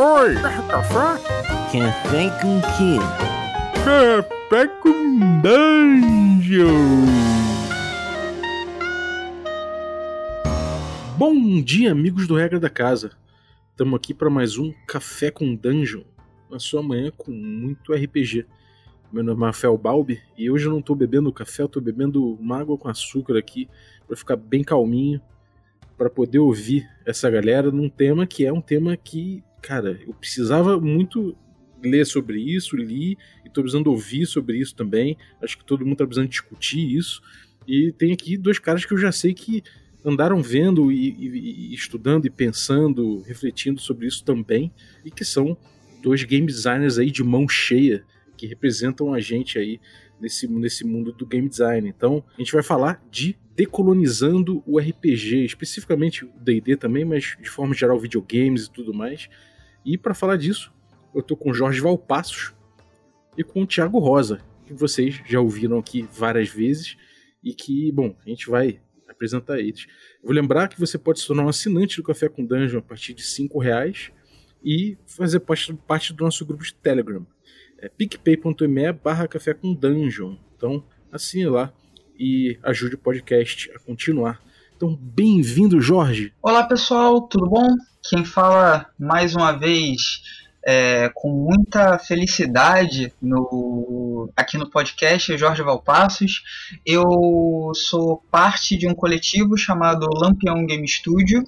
Oi! Café? Café com quê? Café com Dungeon! Bom dia, amigos do Regra da Casa. Estamos aqui para mais um Café com Dungeon, na sua manhã com muito RPG. Meu nome é Rafael Balbi e hoje eu não estou bebendo café, eu estou bebendo uma água com açúcar aqui para ficar bem calminho, para poder ouvir essa galera num tema que é um tema que, cara, eu precisava muito ler sobre isso, li e tô precisando ouvir sobre isso também. Acho que todo mundo tá precisando discutir isso. E tem aqui dois caras que eu já sei que andaram vendo e, e, e estudando e pensando, refletindo sobre isso também, e que são dois game designers aí de mão cheia que representam a gente aí nesse, nesse mundo do game design. Então, a gente vai falar de decolonizando o RPG, especificamente o D&D também, mas de forma geral videogames e tudo mais. E para falar disso, eu tô com Jorge Valpassos e com o Thiago Rosa, que vocês já ouviram aqui várias vezes e que, bom, a gente vai apresentar eles. vou lembrar que você pode se tornar um assinante do Café com Dungeon a partir de cinco reais e fazer parte, parte do nosso grupo de Telegram. É picpay.me barra café com dungeon. Então, assine lá e ajude o podcast a continuar. Então, bem-vindo, Jorge. Olá, pessoal, tudo bom? Quem fala mais uma vez é, com muita felicidade no, aqui no podcast é Jorge Valpassos. Eu sou parte de um coletivo chamado Lampião Game Studio.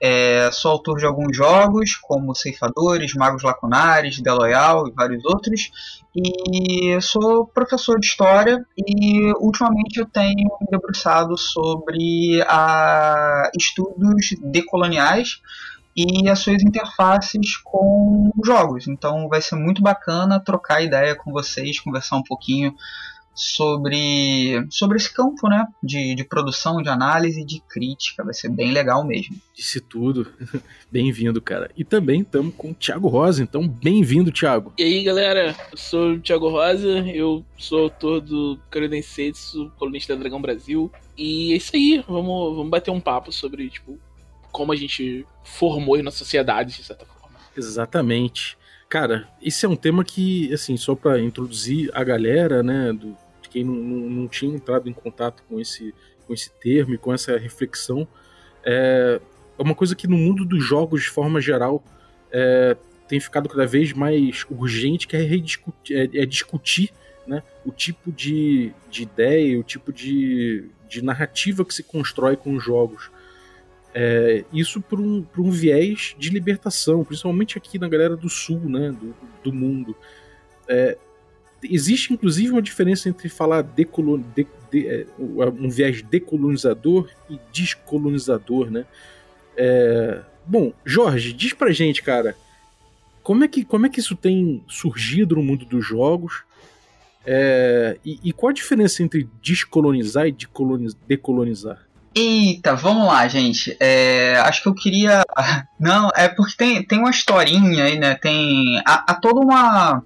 É, sou autor de alguns jogos, como Ceifadores, Magos Lacunares, The Loyal e vários outros. E sou professor de história e ultimamente eu tenho me debruçado sobre a estudos decoloniais e as suas interfaces com jogos. Então vai ser muito bacana trocar ideia com vocês, conversar um pouquinho sobre, sobre esse campo né, de, de produção, de análise de crítica. Vai ser bem legal mesmo. Disse tudo. Bem-vindo, cara. E também estamos com o Thiago Rosa, então bem-vindo, Thiago. E aí, galera, eu sou o Thiago Rosa, eu sou autor do Credensetsu, colunista da Dragão Brasil. E é isso aí, vamos, vamos bater um papo sobre, tipo, como a gente formou na sociedade, de certa forma. Exatamente. Cara, esse é um tema que, assim, só para introduzir a galera, né, do, de quem não, não, não, tinha entrado em contato com esse, com esse termo e com essa reflexão, é, é uma coisa que no mundo dos jogos, de forma geral, é, tem ficado cada vez mais urgente, que é, é, é discutir né, o tipo de, de ideia, o tipo de, de narrativa que se constrói com os jogos. É, isso por um, um viés de libertação, principalmente aqui na galera do sul né, do, do mundo. É, existe inclusive uma diferença entre falar de, de, é, um viés decolonizador e descolonizador. Né? É, bom, Jorge, diz pra gente, cara, como é que, como é que isso tem surgido no mundo dos jogos? É, e, e, qual a diferença entre descolonizar e decolonizar? Eita, vamos lá, gente. É, acho que eu queria. Não, é porque tem, tem uma historinha aí, né? Tem. Há, há toda uma,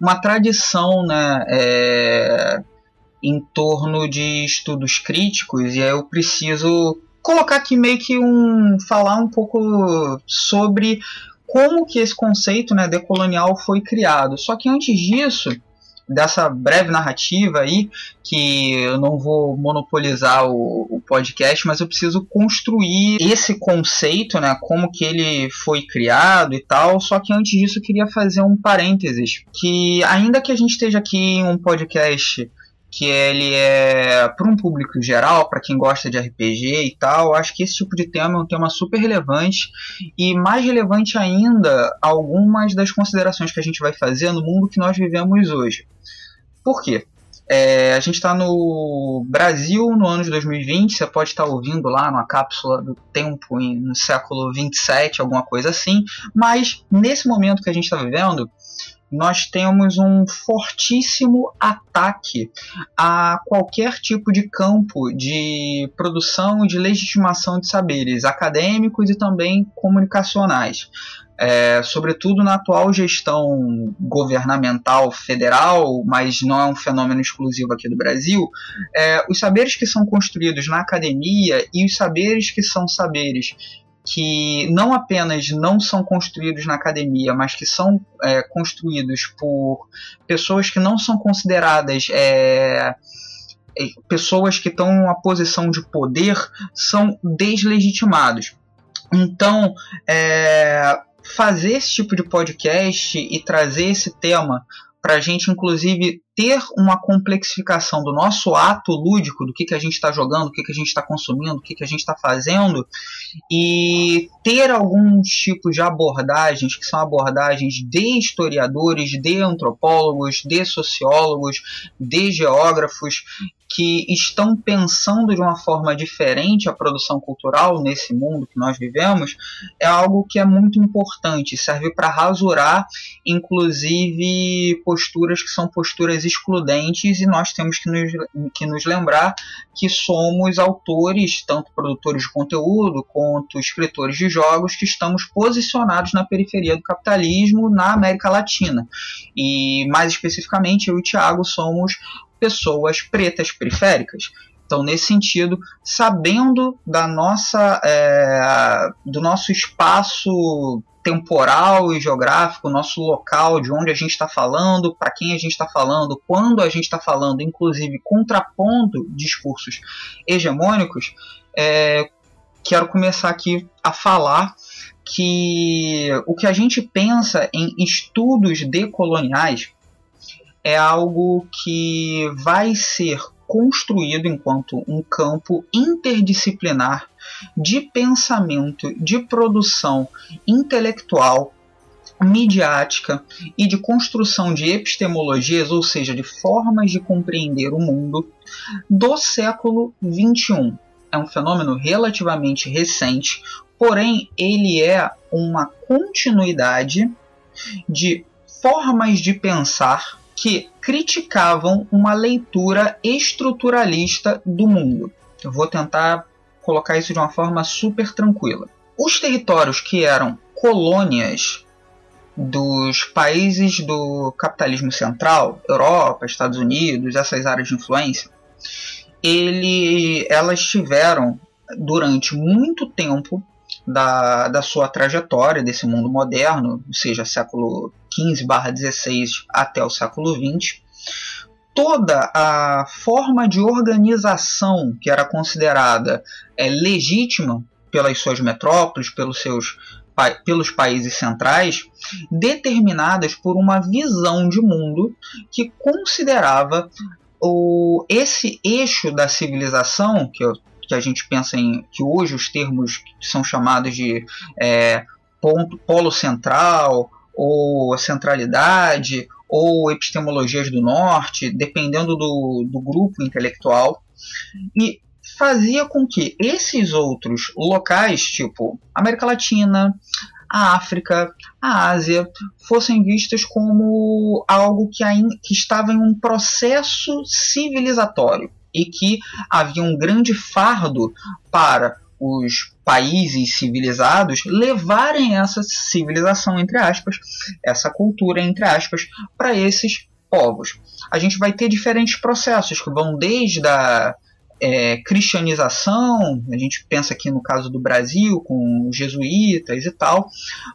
uma tradição, né? É, em torno de estudos críticos, e aí eu preciso colocar aqui meio que um. falar um pouco sobre como que esse conceito né, decolonial foi criado. Só que antes disso dessa breve narrativa aí, que eu não vou monopolizar o, o, podcast, mas eu preciso construir esse conceito, né, como que ele foi criado e tal, só que antes disso eu queria fazer um parênteses, que ainda que a gente esteja aqui em um podcast que ele é para um público geral, para quem gosta de RPG e tal. Acho que esse tipo de tema é um tema super relevante e mais relevante ainda algumas das considerações que a gente vai fazer no mundo que nós vivemos hoje. Por quê? É, a gente está no Brasil no ano de 2020, você pode estar tá ouvindo lá numa cápsula do tempo no século 27, alguma coisa assim, mas nesse momento que a gente está vivendo, nós temos um fortíssimo ataque a qualquer tipo de campo de produção e de legitimação de saberes acadêmicos e também comunicacionais. É, sobretudo na atual gestão governamental federal, mas não é um fenômeno exclusivo aqui do Brasil, é, os saberes que são construídos na academia e os saberes que são saberes que não apenas não são construídos na academia, mas que são é, construídos por pessoas que não são consideradas é, é pessoas que estão em uma posição de poder, são deslegitimados. Então, é, fazer esse tipo de podcast e trazer esse tema para a gente, inclusive, ter uma complexificação do nosso ato lúdico, do que, que a gente está jogando, do que, que a gente está consumindo, do que, que a gente está fazendo, e ter alguns tipos de abordagens, que são abordagens de historiadores, de antropólogos, de sociólogos, de geógrafos, que estão pensando de uma forma diferente a produção cultural nesse mundo que nós vivemos, é algo que é muito importante, serve para rasurar, inclusive, posturas que são posturas excludentes e nós temos que nos, que nos lembrar que somos autores, tanto produtores de conteúdo quanto escritores de jogos, que estamos posicionados na periferia do capitalismo na América Latina. E mais especificamente, eu e o Thiago somos pessoas pretas periféricas. Então, nesse sentido, sabendo da nossa, é, do nosso espaço temporal e geográfico, nosso local, de onde a gente está falando, para quem a gente está falando, quando a gente está falando, inclusive contrapondo discursos hegemônicos, é, quero começar aqui a falar que o que a gente pensa em estudos decoloniais é algo que vai ser construído enquanto um campo interdisciplinar de pensamento, de produção intelectual, midiática e de construção de epistemologias, ou seja, de formas de compreender o mundo, do século XXI. É um fenômeno relativamente recente, porém ele é uma continuidade de formas de pensar que criticavam uma leitura estruturalista do mundo. Eu vou tentar colocar isso de uma forma super tranquila. Os territórios que eram colônias dos países do capitalismo central, Europa, Estados Unidos, essas áreas de influência, ele, elas tiveram durante muito tempo da, da sua trajetória desse mundo moderno, ou seja, século XV/XVI até o século XX, toda a forma de organização que era considerada é, legítima pelas suas metrópoles, pelos seus pelos países centrais, determinadas por uma visão de mundo que considerava o, esse eixo da civilização, que, que a gente pensa em que hoje os termos são chamados de é, ponto, polo central ou centralidade ou epistemologias do norte, dependendo do, do grupo intelectual, e fazia com que esses outros locais, tipo América Latina, a África, a Ásia, fossem vistos como algo que, que estava em um processo civilizatório e que havia um grande fardo para os países civilizados levarem essa civilização, entre aspas, essa cultura, entre aspas, para esses povos. A gente vai ter diferentes processos que vão desde a é, cristianização, a gente pensa aqui no caso do Brasil, com os jesuítas e tal,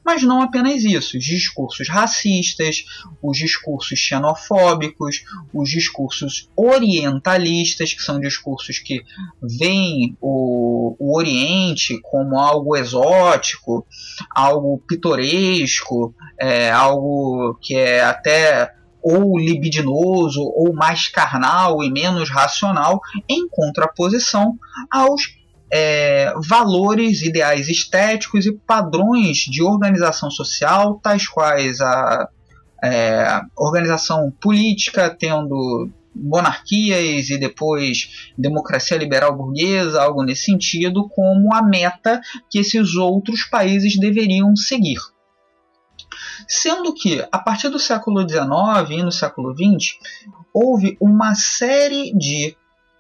mas não apenas isso, os discursos racistas, os discursos xenofóbicos, os discursos orientalistas, que são discursos que veem o, o Oriente como algo exótico, algo pitoresco, é, algo que é até ou libidinoso, ou mais carnal e menos racional, em contraposição aos é, valores, ideais estéticos e padrões de organização social, tais quais a é, organização política, tendo monarquias e depois democracia liberal burguesa, algo nesse sentido, como a meta que esses outros países deveriam seguir. Sendo que, a partir do século XIX e no século XX, houve uma série de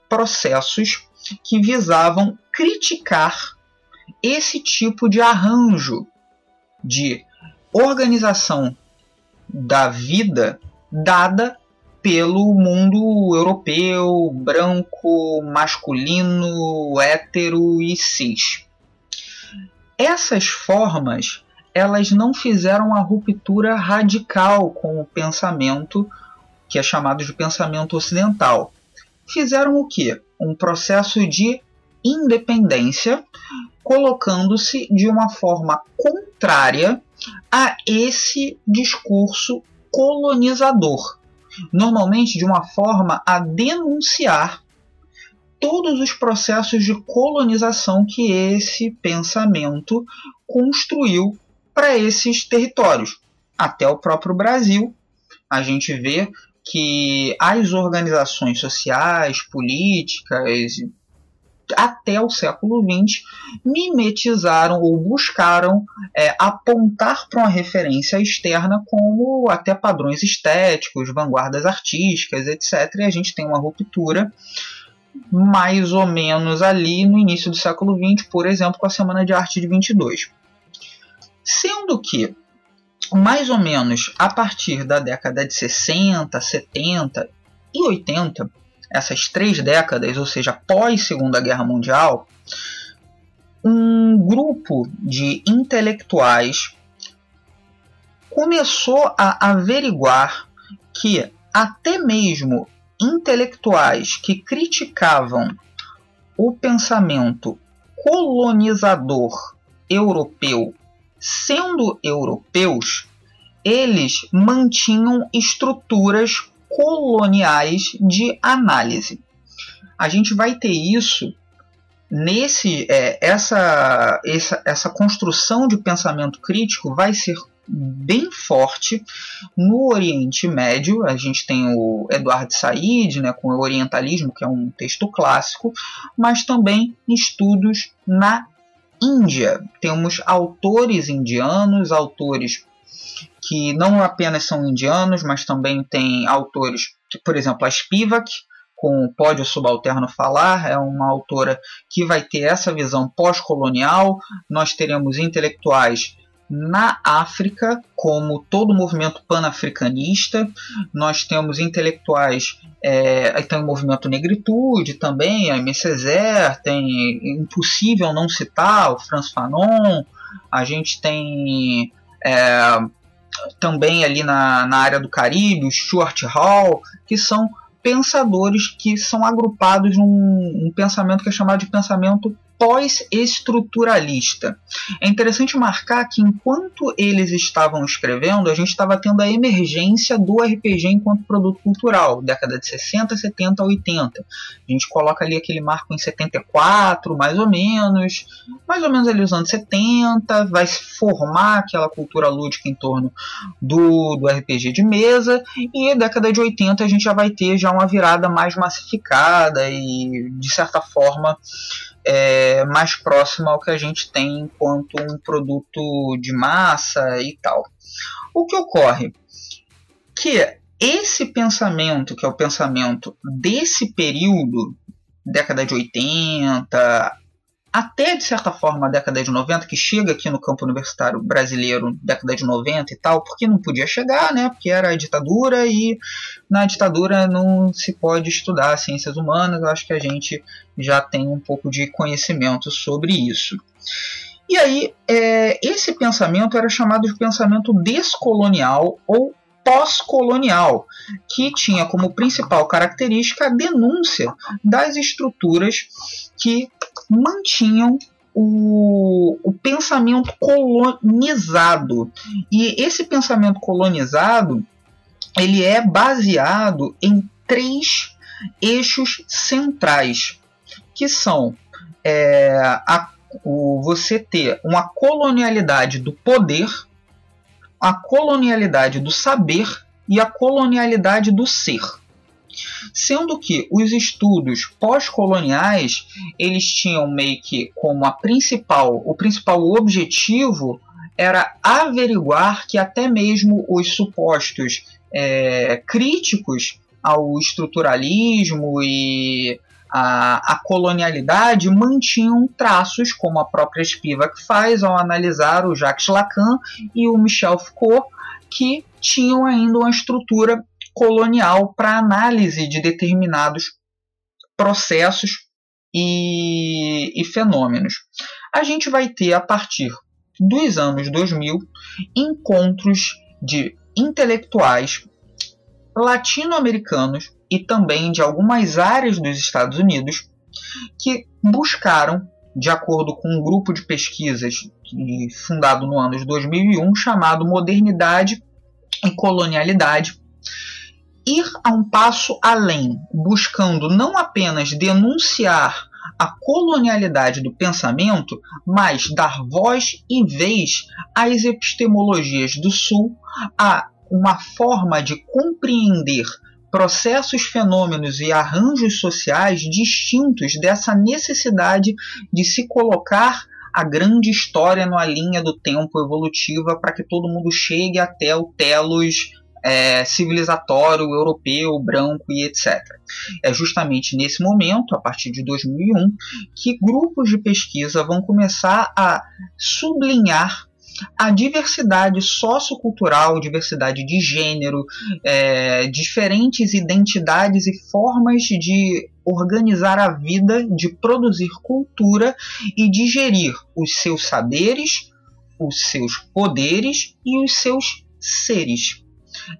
processos que visavam criticar esse tipo de arranjo de organização da vida dada pelo mundo europeu, branco, masculino, hétero e cis. essas formas elas não fizeram a ruptura radical com o pensamento que é chamado de pensamento ocidental. Fizeram o que? Um processo de independência, colocando-se de uma forma contrária a esse discurso colonizador. Normalmente de uma forma a denunciar todos os processos de colonização que esse pensamento construiu para esses territórios. Até o próprio Brasil, a gente vê que as organizações sociais, políticas, até o século XX, mimetizaram ou buscaram é, apontar para uma referência externa como até padrões estéticos, vanguardas artísticas, etc. E a gente tem uma ruptura mais ou menos ali no início do século XX, por exemplo, com a Semana de Arte de 22. Sendo que, mais ou menos a partir da década de 60, 70 e 80, essas três décadas, ou seja, pós Segunda Guerra Mundial, um grupo de intelectuais começou a averiguar que até mesmo intelectuais que criticavam o pensamento colonizador europeu, sendo europeus, eles mantinham estruturas coloniais de análise. A gente vai ter isso nesse é, essa, essa essa construção de pensamento crítico vai ser bem forte no Oriente Médio. A gente tem o Eduardo Said, né, com o Orientalismo, que é um texto clássico, mas também estudos na Índia. Temos autores indianos, autores que não apenas são indianos, mas também tem autores, por exemplo, a Spivak, com o Pódio Subalterno Falar, é uma autora que vai ter essa visão pós-colonial. Nós teremos intelectuais na África, como todo o movimento panafricanista, nós temos intelectuais, é, tem o movimento Negritude também, a. Césaire, tem impossível não citar o Franz Fanon, a gente tem é, também ali na, na área do Caribe, o Stuart Hall, que são pensadores que são agrupados num um pensamento que é chamado de pensamento pós-estruturalista. É interessante marcar que enquanto eles estavam escrevendo, a gente estava tendo a emergência do RPG enquanto produto cultural, década de 60, 70, 80. A gente coloca ali aquele marco em 74, mais ou menos, mais ou menos ali os anos 70, vai se formar aquela cultura lúdica em torno do, do RPG de mesa, e década de 80 a gente já vai ter já uma virada mais massificada e, de certa forma, é, mais próxima ao que a gente tem enquanto um produto de massa e tal. O que ocorre? Que esse pensamento, que é o pensamento desse período, década de 80, até de certa forma a década de 90, que chega aqui no campo universitário brasileiro, década de 90 e tal, porque não podia chegar, né? Porque era a ditadura e na ditadura não se pode estudar ciências humanas. Acho que a gente já tem um pouco de conhecimento sobre isso. E aí, é, esse pensamento era chamado de pensamento descolonial ou pós-colonial, que tinha como principal característica a denúncia das estruturas que mantinham o, o, pensamento colonizado. E esse pensamento colonizado ele é baseado em três eixos centrais, que são é, a, o, você ter uma colonialidade do poder, a colonialidade do saber e a colonialidade do ser. Sendo que os estudos pós-coloniais eles tinham meio que como a principal, o principal objetivo era averiguar que até mesmo os supostos é, críticos ao estruturalismo e a, a, colonialidade mantinham traços, como a própria Spivak faz ao analisar o Jacques Lacan e o Michel Foucault, que tinham ainda uma estrutura colonial para análise de determinados processos e, e, fenômenos. a gente vai ter a partir dos anos 2000 encontros de intelectuais latino-americanos e também de algumas áreas dos Estados Unidos que buscaram, de acordo com um grupo de pesquisas fundado no ano de 2001 chamado Modernidade e Colonialidade, ir a um passo além, buscando não apenas denunciar a colonialidade do pensamento, mas dar voz e vez às epistemologias do Sul, a uma forma de compreender processos, fenômenos e arranjos sociais distintos dessa necessidade de se colocar a grande história numa linha do tempo evolutiva para que todo mundo chegue até o telos é, civilizatório europeu, branco e etc. É justamente nesse momento, a partir de 2001, que grupos de pesquisa vão começar a sublinhar a diversidade sociocultural, diversidade de gênero, é, diferentes identidades e formas de organizar a vida, de produzir cultura e de gerir os seus saberes, os seus poderes e os seus seres.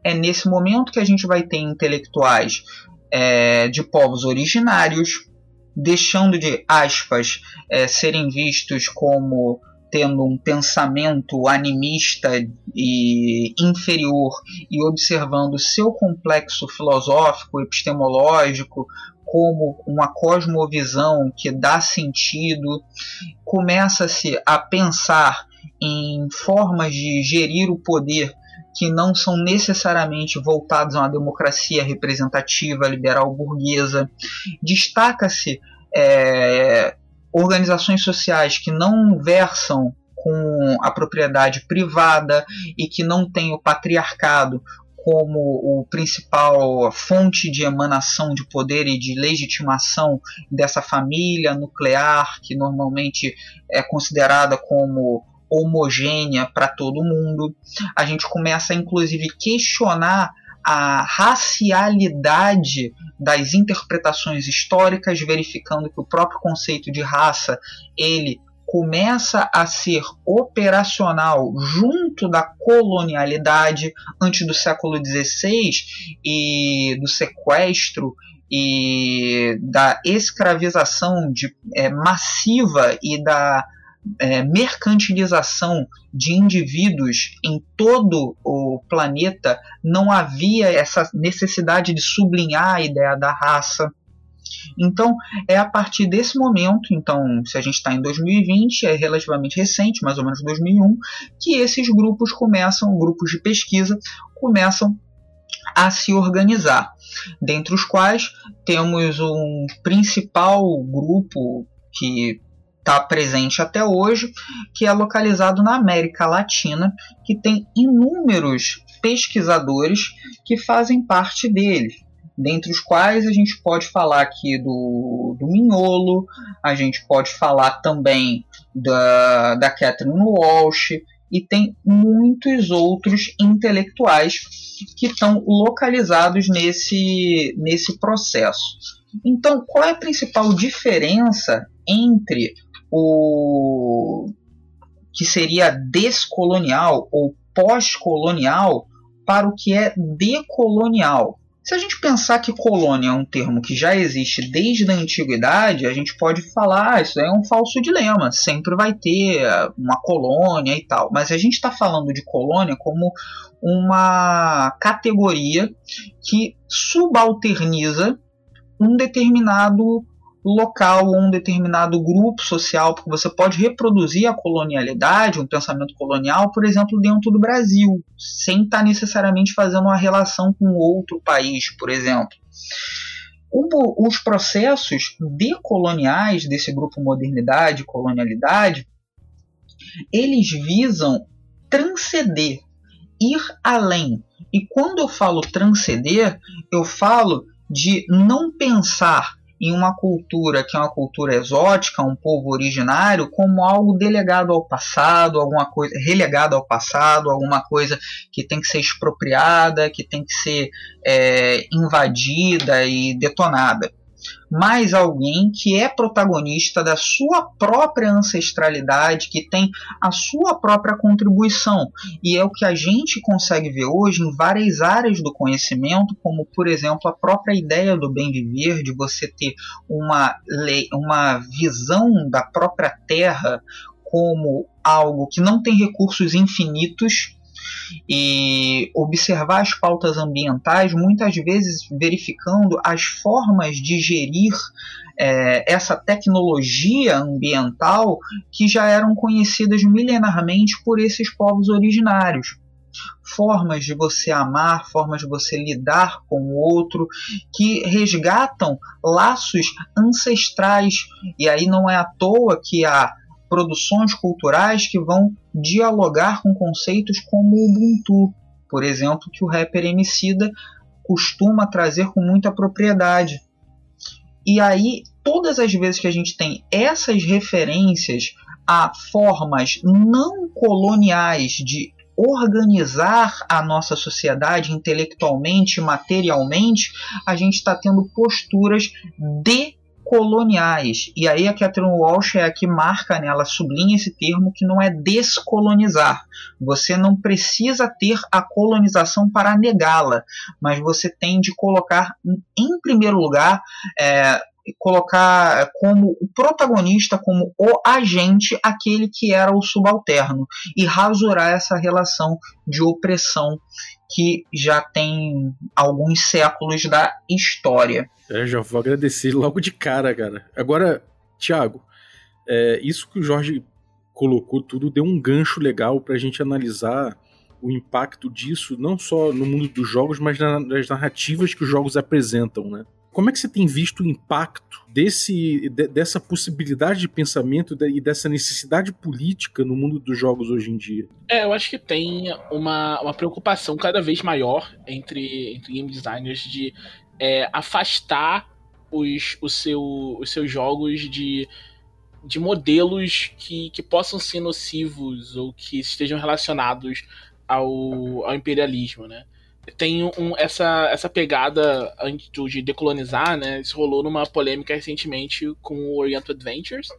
É nesse momento que a gente vai ter intelectuais é, de povos originários, deixando de aspas é, serem vistos como tendo um pensamento animista e inferior e observando seu complexo filosófico, epistemológico, como uma cosmovisão que dá sentido, começa-se a pensar em formas de gerir o poder que não são necessariamente voltados a uma democracia representativa liberal burguesa. Destaca-se é, organizações sociais que não versam com a propriedade privada e que não têm o patriarcado como o principal fonte de emanação de poder e de legitimação dessa família nuclear que normalmente é considerada como homogênea para todo mundo. A gente começa inclusive questionar a racialidade das interpretações históricas, verificando que o próprio conceito de raça ele começa a ser operacional junto da colonialidade antes do século XVI e do sequestro e da escravização de, é, massiva e da é, mercantilização de indivíduos em todo o planeta, não havia essa necessidade de sublinhar a ideia da raça. Então, é a partir desse momento, então, se a gente está em 2020, é relativamente recente, mais ou menos 2001, que esses grupos começam, grupos de pesquisa, começam a se organizar, dentre os quais temos um principal grupo que está presente até hoje, que é localizado na América Latina, que tem inúmeros pesquisadores que fazem parte dele. Dentre os quais a gente pode falar aqui do, do Mignolo, a gente pode falar também da, da Catherine Walsh, e tem muitos outros intelectuais que estão localizados nesse, nesse processo. Então, qual é a principal diferença entre o que seria descolonial ou pós-colonial para o que é decolonial. Se a gente pensar que colônia é um termo que já existe desde a antiguidade, a gente pode falar, ah, isso é um falso dilema, sempre vai ter uma colônia e tal. Mas a gente está falando de colônia como uma categoria que subalterniza um determinado local ou um determinado grupo social, porque você pode reproduzir a colonialidade, um pensamento colonial, por exemplo, dentro do Brasil, sem estar necessariamente fazendo uma relação com outro país, por exemplo. os processos decoloniais desse grupo modernidade colonialidade, eles visam transcender, ir além. E quando eu falo transcender, eu falo de não pensar em uma cultura que é uma cultura exótica, um povo originário, como algo delegado ao passado, alguma coisa relegado ao passado, alguma coisa que tem que ser expropriada, que tem que ser é, invadida e detonada. Mas alguém que é protagonista da sua própria ancestralidade, que tem a sua própria contribuição. E é o que a gente consegue ver hoje em várias áreas do conhecimento, como por exemplo a própria ideia do bem viver, de você ter uma, lei, uma visão da própria terra como algo que não tem recursos infinitos e observar as pautas ambientais, muitas vezes verificando as formas de gerir é, essa tecnologia ambiental que já eram conhecidas milenarmente por esses povos originários. Formas de você amar, formas de você lidar com o outro, que resgatam laços ancestrais. E aí não é à toa que a produções culturais que vão dialogar com conceitos como o Ubuntu, por exemplo, que o rapper Emicida costuma trazer com muita propriedade. E aí, todas as vezes que a gente tem essas referências a formas não coloniais de organizar a nossa sociedade intelectualmente, materialmente, a gente está tendo posturas de coloniais. E aí a Catherine Walsh é a que marca, né, ela sublinha esse termo que não é descolonizar. Você não precisa ter a colonização para negá-la, mas você tem de colocar em primeiro lugar é, colocar como o protagonista, como o agente, aquele que era o subalterno, e rasurar essa relação de opressão que já tem alguns séculos da história. É, já vou agradecer logo de cara, cara. Agora, Thiago, é, isso que o Jorge colocou tudo deu um gancho legal para a gente analisar o impacto disso, não só no mundo dos jogos, mas nas narrativas que os jogos apresentam, né? Como é que você tem visto o impacto desse, de, dessa possibilidade de pensamento e dessa necessidade política no mundo dos jogos hoje em dia? É, eu acho que tem uma, uma preocupação cada vez maior entre, entre game designers de é, afastar os, o seu, os seus jogos de, de modelos que, que possam ser nocivos ou que estejam relacionados ao, ao imperialismo, né? Tem um, essa, essa pegada de decolonizar, né? Isso rolou numa polêmica recentemente com o Orient Adventures,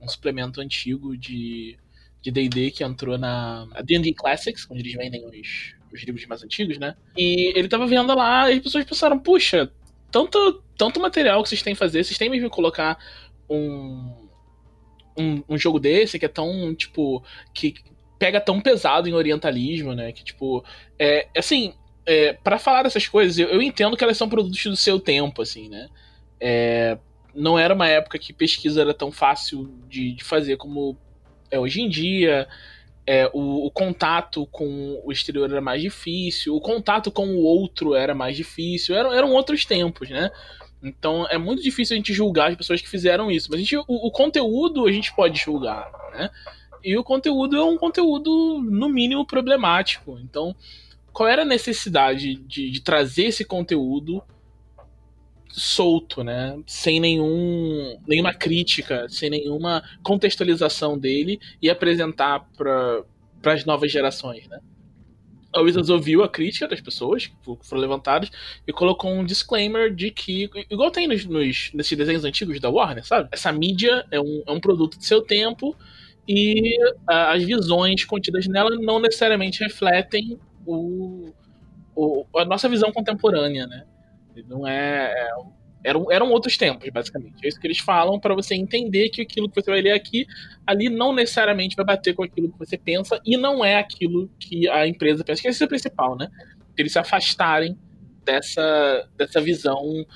um suplemento antigo de de D&D que entrou na D&D Classics, onde eles vendem os, os livros mais antigos, né? E ele tava vendo lá e as pessoas pensaram, puxa, tanto, tanto material que vocês têm que fazer, vocês têm mesmo que colocar um, um, um jogo desse que é tão, tipo, que pega tão pesado em orientalismo, né? Que, tipo, é, assim, é, para falar dessas coisas, eu, eu, entendo que elas são produtos do seu tempo, assim, né? É, não era uma época que pesquisa era tão fácil de, de fazer como é hoje em dia. É, o, o, contato com o exterior era mais difícil, o contato com o outro era mais difícil, eram, eram outros tempos, né? Então é muito difícil a gente julgar as pessoas que fizeram isso. Mas a gente, o, o conteúdo a gente pode julgar, né? E o conteúdo é um conteúdo, no mínimo, problemático. Então, qual era a necessidade de, de trazer esse conteúdo solto, né? Sem nenhum, nenhuma crítica, sem nenhuma contextualização dele e apresentar para as novas gerações, né? A Wizards ouviu a crítica das pessoas que foram levantadas e colocou um disclaimer de que, igual tem nos, nos, nesses desenhos antigos da Warner, sabe? Essa mídia é um, é um produto de seu tempo e as visões contidas nela não necessariamente refletem o, o, a nossa visão contemporânea, né? Não é, é eram, eram outros tempos, basicamente. É isso que eles falam para você entender que aquilo que você vai ler aqui, ali não necessariamente vai bater com aquilo que você pensa e não é aquilo que a empresa pensa. Que esse é o principal, né? Eles se afastarem dessa, dessa visão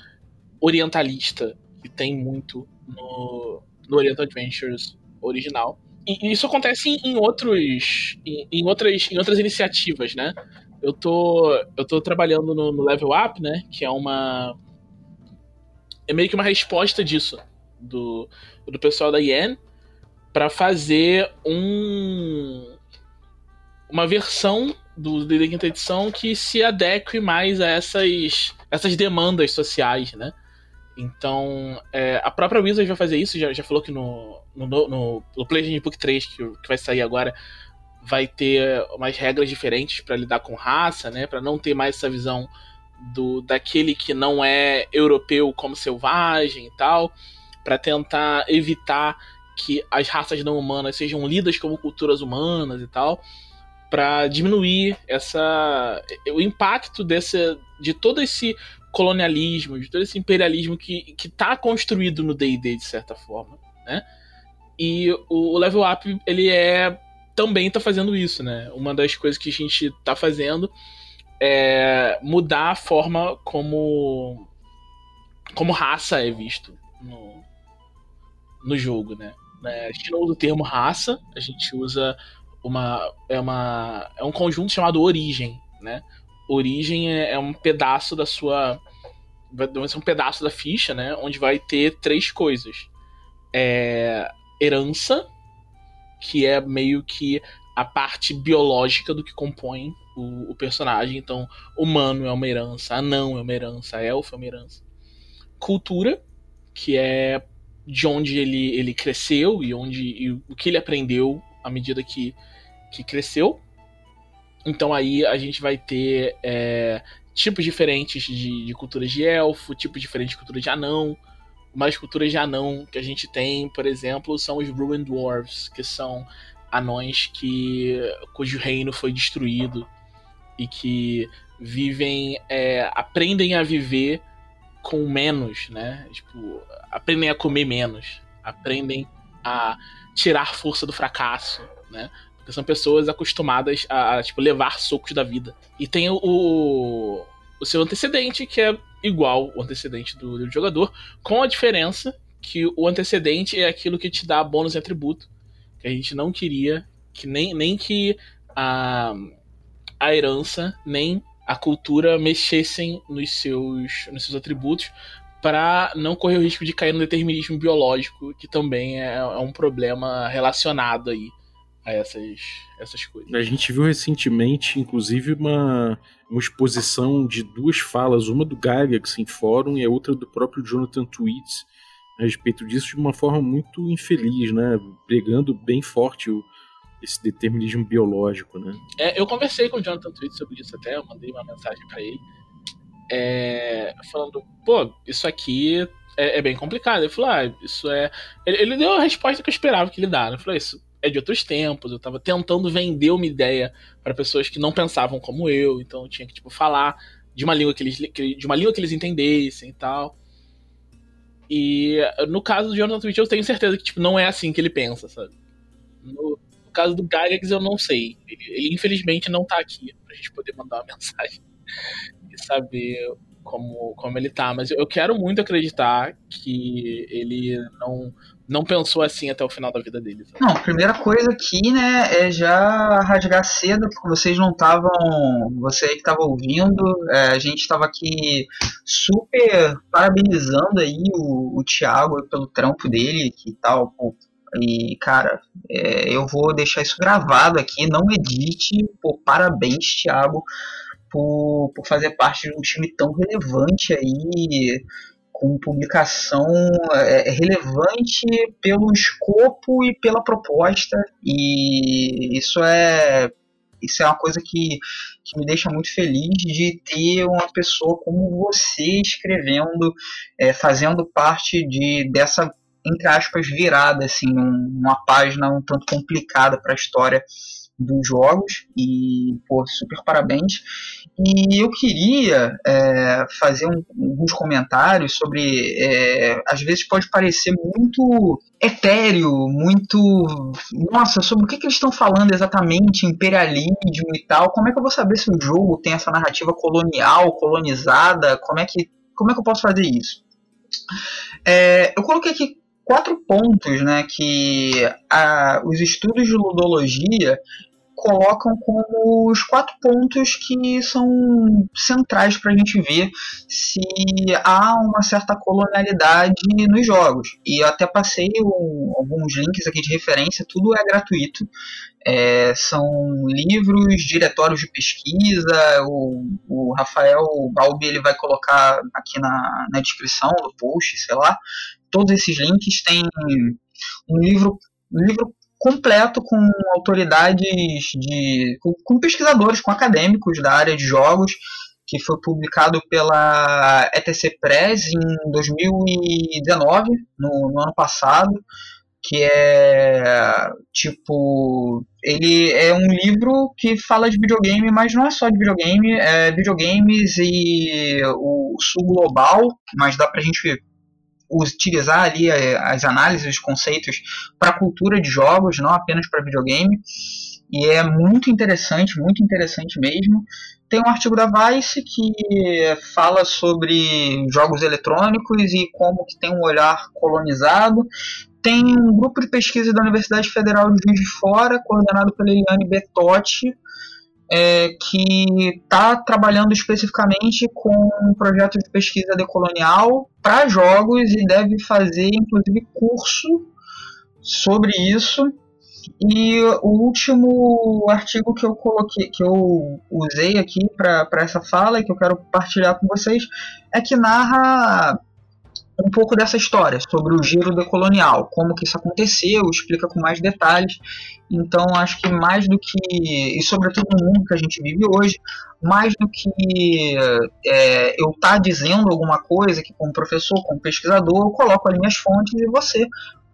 orientalista que tem muito no, no Oriental Adventures original. E isso acontece em, outros, em, em, outras, em outras iniciativas, né? Eu tô, eu tô trabalhando no, no Level Up, né? Que é uma. É meio que uma resposta disso, do, do pessoal da Yen, para fazer um. Uma versão do D&D Quinta Edição que se adeque mais a essas, essas demandas sociais, né? Então, é, a própria Wizard vai fazer isso, já, já falou que no, no, no, no PlayStation Book 3, que, que vai sair agora, vai ter umas regras diferentes para lidar com raça, né? Para não ter mais essa visão do daquele que não é europeu como selvagem e tal, para tentar evitar que as raças não humanas sejam lidas como culturas humanas e tal, para diminuir essa o impacto desse de todo esse colonialismo, de todo esse imperialismo que que está construído no D&D de certa forma, né? E o, o level up ele é também está fazendo isso, né? Uma das coisas que a gente está fazendo é mudar a forma como como raça é visto no, no jogo, né? A gente não usa o termo raça, a gente usa uma é uma é um conjunto chamado origem, né? Origem é, é um pedaço da sua vai ser um pedaço da ficha, né? Onde vai ter três coisas: é, herança, que é meio que a parte biológica do que compõe o, o, personagem. Então, humano é uma herança, anão é uma herança, elfo é uma herança. Cultura, que é de onde ele, ele cresceu e onde e o que ele aprendeu à medida que, que cresceu. Então aí a gente vai ter é, tipos diferentes de, de culturas de elfo, tipos diferentes de cultura de anão. Umas culturas de anão que a gente tem, por exemplo, são os Ruined Dwarves, que são anões que cujo reino foi destruído e que vivem, é, aprendem a viver com menos, né? Tipo, aprendem a comer menos, aprendem a tirar força do fracasso, né? Porque são pessoas acostumadas a, a tipo, levar socos da vida. E tem o, o seu antecedente, que é igual o antecedente do, do jogador, com a diferença que o antecedente é aquilo que te dá bônus e atributo. Que a gente não queria que nem, nem que a, a herança, nem a cultura mexessem nos seus, nos seus atributos para não correr o risco de cair no determinismo biológico, que também é, é um problema relacionado aí a essas, essas coisas. A gente viu recentemente, inclusive, uma, uma exposição de duas falas, uma do Gygax em fórum e a outra do próprio Jonathan Tweets a respeito disso de uma forma muito infeliz, né? Pregando bem forte o, esse determinismo biológico, né? É, eu conversei com o Jonathan Tweets sobre isso até, eu mandei uma mensagem para ele, é, falando, pô, isso aqui é, é, bem complicado. Ele falou, ah, isso é. Ele, ele, deu a resposta que eu esperava que ele desse. Ele falou, isso é de outros tempos. Eu tava tentando vender uma ideia para pessoas que não pensavam como eu, então eu tinha que tipo falar de uma língua que eles de uma língua que eles entendessem e tal. E no caso do Jonathan Twitch, eu tenho certeza que tipo não é assim que ele pensa, sabe? No, no caso do Gygax, eu não sei. Ele, ele, infelizmente não tá aqui pra gente poder mandar uma mensagem e saber como, como ele tá. Mas eu quero muito acreditar que ele não não pensou assim até o final da vida dele. Sabe? Não, primeira coisa aqui, né, é já rasgar cedo, porque vocês não estavam. Você aí que estava ouvindo, é, a gente estava aqui super parabenizando aí o, o Thiago pelo trampo dele, que tal, pô, e, cara, é, eu vou deixar isso gravado aqui, não edite. Pô, parabéns, Thiago, por, por fazer parte de um time tão relevante aí com publicação é, é, relevante pelo escopo e pela proposta. E isso é isso é uma coisa que, que me deixa muito feliz de ter uma pessoa como você escrevendo, é, fazendo parte de dessa entre aspas virada assim, uma página um tanto complicada para a história dos jogos e pô, super parabéns. E eu queria é, fazer um, alguns comentários sobre. É, às vezes pode parecer muito etéreo, muito. Nossa, sobre o que, que eles estão falando exatamente, imperialismo e tal. Como é que eu vou saber se o jogo tem essa narrativa colonial, colonizada? Como é que, como é que eu posso fazer isso? É, eu coloquei aqui quatro pontos né, que a, os estudos de ludologia colocam como os quatro pontos que são centrais para a gente ver se há uma certa colonialidade nos jogos. E até passei um, alguns links aqui de referência, tudo é gratuito. É, são livros, diretórios de pesquisa, o, o Rafael Balbi ele vai colocar aqui na, na descrição do post, sei lá. Todos esses links têm um livro um livro completo com autoridades de. Com, com, pesquisadores, com acadêmicos da área de jogos, que foi publicado pela ETC Press em 2019, no, no ano passado, que é tipo ele é um livro que fala de videogame, mas não é só de videogame, é videogames e o sul global, mas dá pra gente utilizar ali é, as análises, os conceitos para a cultura de jogos, não apenas para videogame. E é muito interessante, muito interessante mesmo. Tem um artigo da Vice que fala sobre jogos eletrônicos e como que tem um olhar colonizado. Tem um grupo de pesquisa da Universidade Federal de Juiz de Fora, coordenado pela Eliane Betotti, é, que está trabalhando especificamente com um projeto de pesquisa decolonial para jogos e deve fazer, inclusive, curso sobre isso. E o último artigo que eu coloquei, que eu usei aqui para essa fala e que eu quero partilhar com vocês é que narra um pouco dessa história sobre o giro decolonial, como que isso aconteceu, explica com mais detalhes. Então, acho que mais do que, e sobretudo no mundo que a gente vive hoje, mais do que é, eu estar tá dizendo alguma coisa, que como professor, como pesquisador, eu coloco ali minhas fontes e você,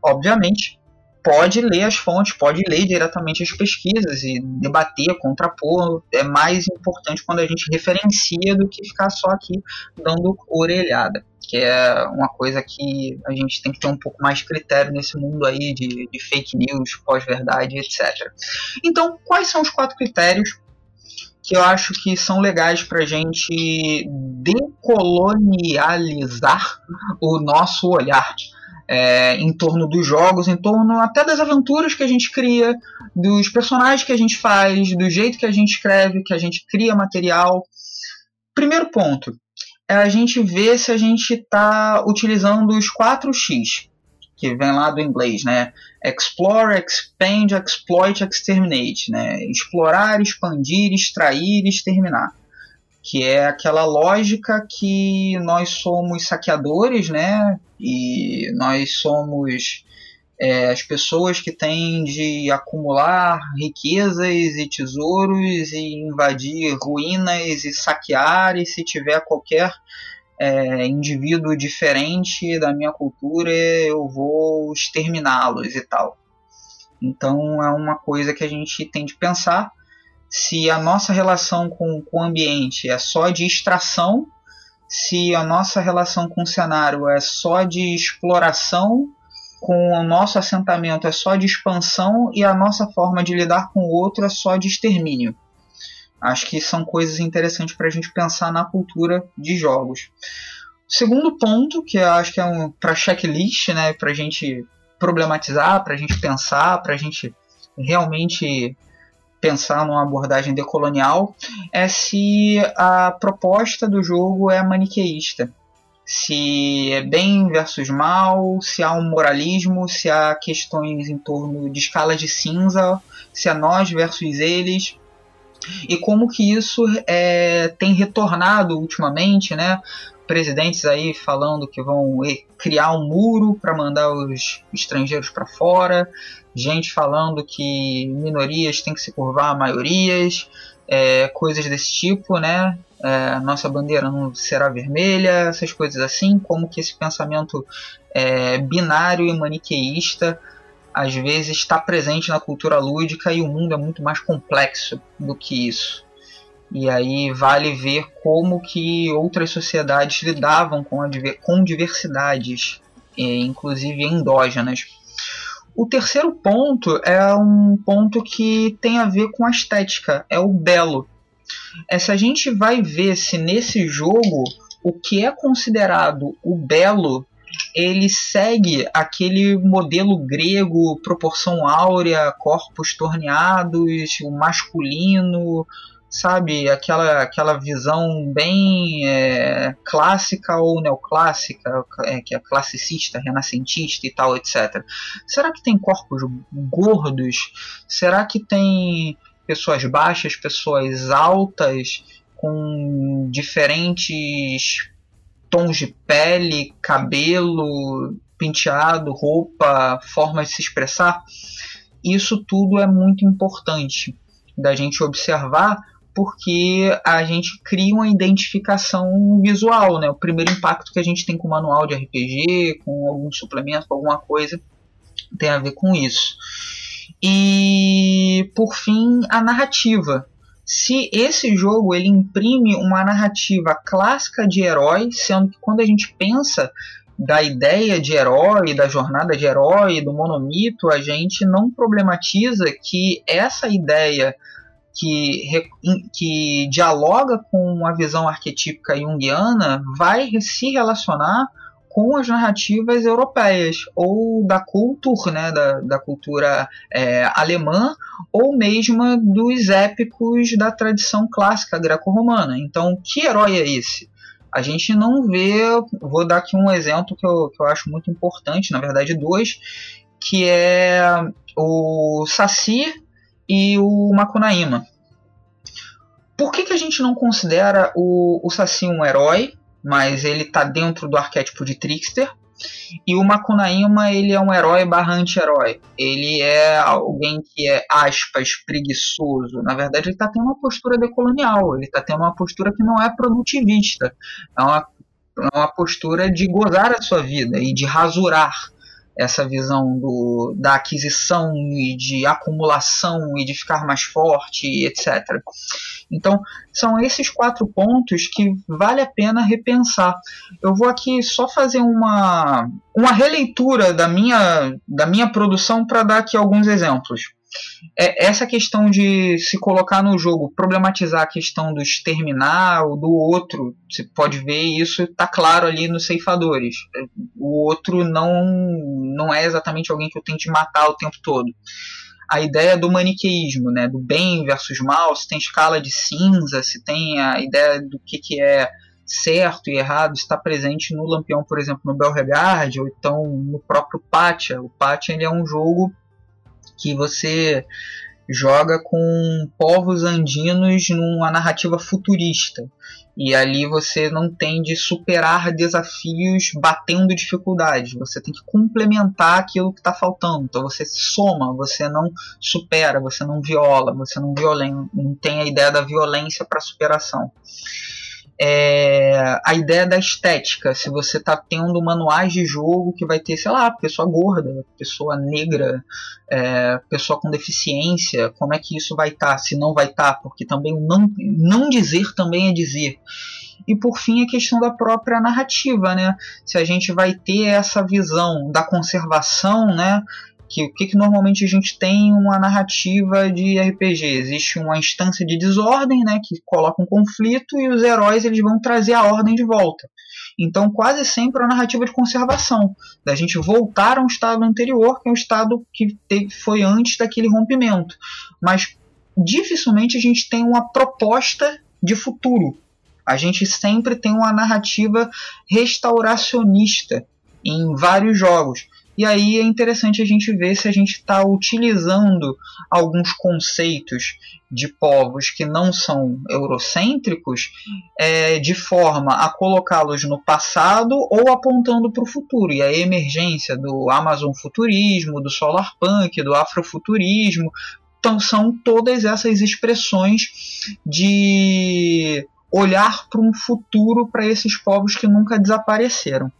obviamente, pode ler as fontes, pode ler diretamente as pesquisas e debater, contrapor. É mais importante quando a gente referencia do que ficar só aqui dando orelhada que é uma coisa que a gente tem que ter um pouco mais de critério nesse mundo aí de, de fake news, pós-verdade, etc. Então, quais são os quatro critérios que eu acho que são legais para gente decolonializar o nosso olhar é, em torno dos jogos, em torno até das aventuras que a gente cria, dos personagens que a gente faz, do jeito que a gente escreve, que a gente cria material. Primeiro ponto, é a gente ver se a gente está utilizando os 4x, que vem lá do inglês, né? Explore, expand, exploit, exterminate, né? Explorar, expandir, extrair, exterminar. Que é aquela lógica que nós somos saqueadores, né? E nós somos é, as pessoas que têm de acumular riquezas e tesouros e invadir ruínas e saquear, e se tiver qualquer é, indivíduo diferente da minha cultura, eu vou exterminá-los e tal. Então é uma coisa que a gente tem de pensar se a nossa relação com, com o ambiente é só de extração, se a nossa relação com o cenário é só de exploração com o nosso assentamento é só de expansão e a nossa forma de lidar com o outro é só de extermínio. Acho que são coisas interessantes para a gente pensar na cultura de jogos. Segundo ponto, que acho que é um para checklist, né, para a gente problematizar, para a gente pensar, para a gente realmente pensar numa abordagem decolonial, é se a proposta do jogo é maniqueísta. Se é bem versus mal, se há um moralismo, se há questões em torno de escala de cinza, se é nós versus eles, e como que isso é, tem retornado ultimamente, né? Presidentes aí falando que vão criar um muro para mandar os estrangeiros para fora, gente falando que minorias têm que se curvar a maiorias, é, coisas desse tipo, né? É, nossa bandeira não será vermelha, essas coisas assim, como que esse pensamento é, binário e maniqueísta às vezes está presente na cultura lúdica e o mundo é muito mais complexo do que isso. E aí vale ver como que outras sociedades lidavam com, com diversidades, inclusive endógenas. O terceiro ponto é um ponto que tem a ver com a estética, é o belo. É se a gente vai ver se nesse jogo o que é considerado o belo ele segue aquele modelo grego, proporção áurea, corpos torneados, o masculino, sabe? Aquela, aquela visão bem é, clássica ou neoclássica, é, que é classicista, renascentista e tal, etc. Será que tem corpos gordos? Será que tem pessoas baixas, pessoas altas, com diferentes tons de pele, cabelo, penteado, roupa, forma de se expressar? Isso tudo é muito importante da gente observar porque a gente cria uma identificação visual, né? O primeiro impacto que a gente tem com o manual de RPG, com algum suplemento, com alguma coisa, tem a ver com isso. E por fim, a narrativa. Se esse jogo ele imprime uma narrativa clássica de herói, sendo que quando a gente pensa da ideia de herói, da jornada de herói, do monomito, a gente não problematiza que essa ideia que, que dialoga com a visão arquetípica junguiana vai se relacionar com as narrativas europeias, ou da cultura, né, da, da cultura é, alemã, ou mesmo dos épicos da tradição clássica greco-romana. Então, que herói é esse? A gente não vê. Vou dar aqui um exemplo que eu, que eu acho muito importante, na verdade, dois, que é o Saci e o Makunaíma. Por que, que a gente não considera o, o Saci um herói, mas ele está dentro do arquétipo de Trickster? E o Makunaíma, ele é um herói barra anti-herói. Ele é alguém que é, aspas, preguiçoso. Na verdade, ele está tendo uma postura decolonial. Ele está tendo uma postura que não é produtivista. É uma, é uma postura de gozar a sua vida e de rasurar essa visão do, da aquisição e de acumulação e de ficar mais forte, etc. Então, são esses quatro pontos que vale a pena repensar. Eu vou aqui só fazer uma, uma releitura da minha, da minha produção para dar aqui alguns exemplos é essa questão de se colocar no jogo, problematizar a questão do exterminar ou do outro, você pode ver isso está claro ali nos ceifadores. O outro não não é exatamente alguém que eu tente matar o tempo todo. A ideia do maniqueísmo, né, do bem versus mal, se tem escala de cinza, se tem a ideia do que, que é certo e errado está presente no Lampião, por exemplo, no Belregard, ou então no próprio Pátia. O Pátia ele é um jogo que você joga com povos andinos numa narrativa futurista. E ali você não tem de superar desafios batendo dificuldades. Você tem que complementar aquilo que está faltando. Então você soma, você não supera, você não viola, você não violenta, não tem a ideia da violência para superação é, a ideia da estética. Se você está tendo manuais de jogo que vai ter, sei lá, pessoa gorda, pessoa negra, é, pessoa com deficiência, como é que isso vai estar? Tá? Se não vai estar, tá, porque também não, não dizer também é dizer. E por fim a questão da própria narrativa, né? Se a gente vai ter essa visão da conservação, né? Que o que, que, normalmente a gente tem uma narrativa de RPG existe uma instância de desordem né que coloca um conflito e os heróis eles vão trazer a ordem de volta. Então quase sempre é uma narrativa de conservação da gente voltar a um estado anterior que é um estado que foi antes daquele rompimento. Mas dificilmente a gente tem uma proposta de futuro. A gente sempre tem uma narrativa restauracionista em vários jogos e aí é interessante a gente ver se a gente está utilizando alguns conceitos de povos que não são eurocêntricos é, de forma a colocá-los no passado ou apontando para o futuro. E a emergência do Amazon futurismo, do solar punk, do afrofuturismo, então são todas essas expressões de olhar para um futuro para esses povos que nunca desapareceram.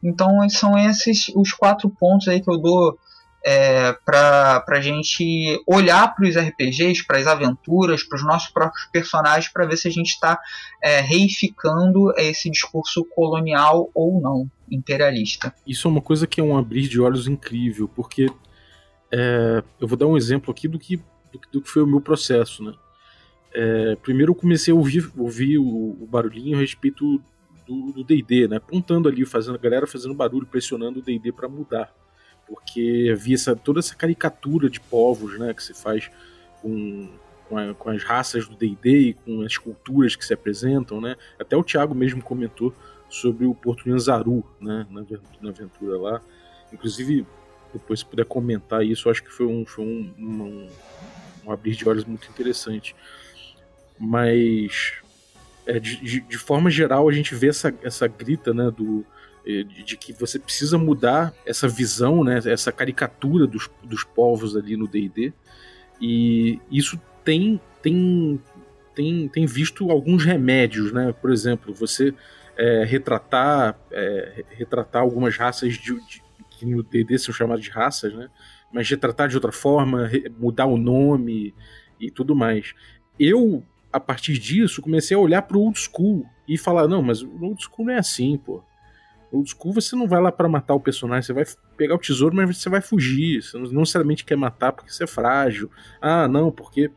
Então são esses os quatro pontos aí que eu dou é, para a gente olhar para os RPGs, para as aventuras, para os nossos próprios personagens, para ver se a gente está é, reificando esse discurso colonial ou não, imperialista. Isso é uma coisa que é um abrir de olhos incrível, porque é, eu vou dar um exemplo aqui do que, do, do que foi o meu processo. Né? É, primeiro eu comecei a ouvir, ouvir o, o barulhinho a respeito do D&D, né? Apontando ali, fazendo a galera fazendo barulho, pressionando o D&D para mudar, porque havia essa, toda essa caricatura de povos, né, que se faz com, com, a, com as raças do D&D e com as culturas que se apresentam, né? Até o Thiago mesmo comentou sobre o Porto Nhanzaru, né, na, na aventura lá. Inclusive, depois se puder comentar isso, acho que foi um, foi um, um, um abrir de olhos muito interessante. Mas é, de, de, forma geral, a gente vê essa, essa grita né, do, é, de, de, que você precisa mudar essa visão, né, essa caricatura dos, dos povos ali no D&D. E isso tem, tem tem, tem visto alguns remédios, né? Por exemplo, você é, retratar, é, retratar algumas raças de, de, que no D&D são chamadas de raças, né? Mas retratar de outra forma, mudar o nome e tudo mais. Eu, a partir disso, comecei a olhar para o old school e falar, não, mas o old school não é assim, pô. Old school você não vai lá para matar o personagem, você vai pegar o tesouro, mas você vai fugir. Você não necessariamente quer matar porque você é frágil. Ah, não, porque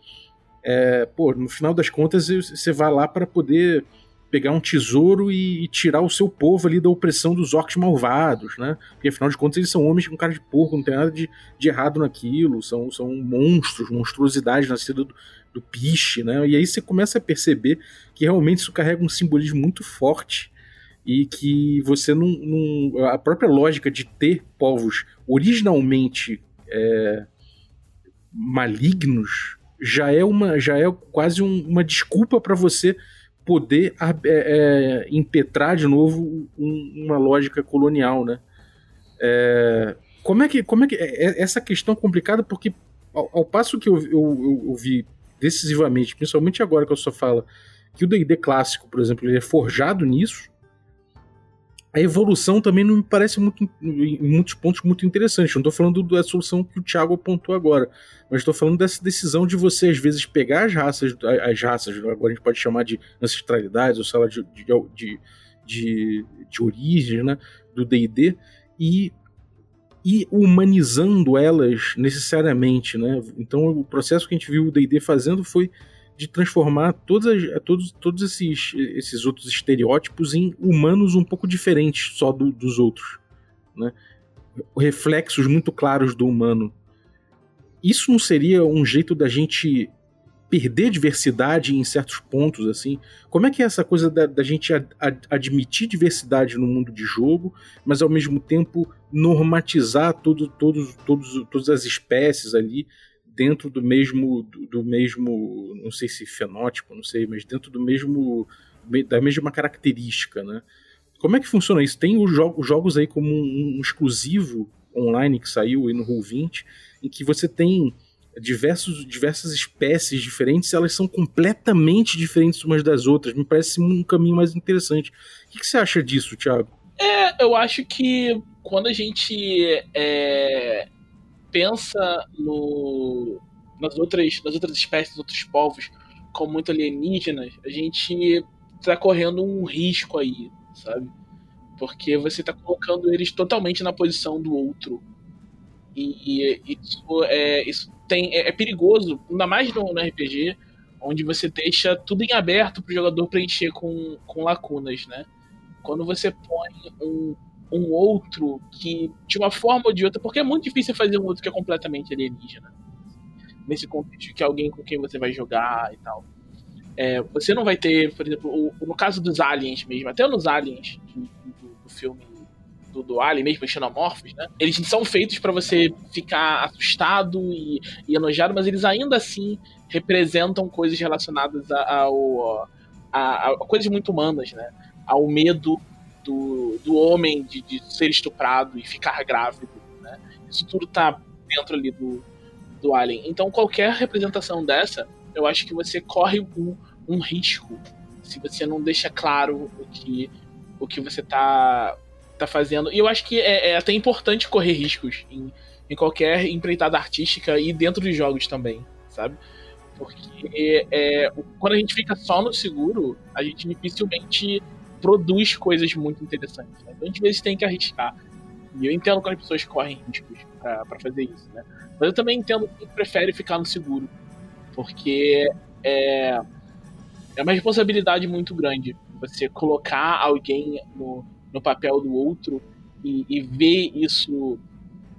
é, pô, no final das contas você vai lá para poder pegar um tesouro e, e, tirar o seu povo ali da opressão dos orcs malvados, né? Porque afinal de contas eles são homens com cara de porco, não tem nada de, de errado naquilo, são, são monstros, monstruosidades nascidas do, do piche, né? E aí você começa a perceber que realmente isso carrega um simbolismo muito forte e que você não, não a própria lógica de ter povos originalmente é, malignos já é uma já é quase um, uma desculpa para você poder é, é, impetrar de novo um, uma lógica colonial, né? É, como é que como é que é, é essa questão complicada porque ao, ao passo que eu, eu, eu, eu, vi decisivamente, principalmente agora que eu só falo que o D&D clássico, por exemplo, ele é forjado nisso, a evolução também não me parece muito, em muitos pontos muito interessante. Não estou falando da solução que o Thiago apontou agora, mas estou falando dessa decisão de você, às vezes, pegar as raças, as raças, agora a gente pode chamar de ancestralidades, ou sei lá, de, de, de, de origem né, do DD, e, e humanizando elas necessariamente. Né? Então, o processo que a gente viu o DD fazendo foi de transformar todas, todos, todos esses, esses outros estereótipos em humanos um pouco diferentes só do, dos outros. Né? Reflexos muito claros do humano. Isso não seria um jeito da gente perder diversidade em certos pontos, assim? Como é que é essa coisa da, da gente ad, ad, admitir diversidade no mundo de jogo, mas ao mesmo tempo normatizar todo, todos, todos, todas as espécies ali dentro do mesmo do, do, mesmo, não sei se fenótipo, não sei, mas dentro do mesmo da mesma característica, né? Como é que funciona isso? Tem os, jo os jogos aí como um, um, exclusivo online que saiu aí no Roll20, em que você tem diversos, diversas espécies diferentes, elas são completamente diferentes umas das outras. Me parece um caminho mais interessante. O que, que você acha disso, Thiago? É, eu acho que quando a gente é, pensa no, nas, outras, nas outras espécies, nos outros povos, como muito alienígenas, a gente tá correndo um risco aí, sabe? Porque você tá colocando eles totalmente na posição do outro. E, e isso, é, isso tem, é, é, perigoso, ainda mais no, no, RPG, onde você deixa tudo em aberto pro jogador preencher com, com lacunas, né? Quando você põe um um outro que, de uma forma ou de outra, porque é muito difícil fazer um outro que é completamente alienígena. Nesse contexto que é alguém com quem você vai jogar e tal. É, você não vai ter, por exemplo, o, no caso dos aliens mesmo, até nos aliens do, do, do filme do, do Alien, mesmo xenomorfos, né? Eles são feitos para você ficar assustado e, e enojado, mas eles ainda assim representam coisas relacionadas a, a, a, a coisas muito humanas, né? Ao medo do, do homem de, de ser estuprado e ficar grávido, né? Isso tudo tá dentro ali do, do Alien. Então qualquer representação dessa, eu acho que você corre um, um risco se você não deixa claro o que, o que você tá, tá fazendo. E eu acho que é, é até importante correr riscos em, em qualquer empreitada artística e dentro de jogos também, sabe? Porque é, quando a gente fica só no seguro, a gente dificilmente produz coisas muito interessantes. Né? Então às vezes tem que arriscar. E eu entendo quando as pessoas correm riscos para fazer isso, né? Mas eu também entendo que prefere ficar no seguro. Porque é, é uma responsabilidade muito grande você colocar alguém no, no papel do outro e, e ver isso,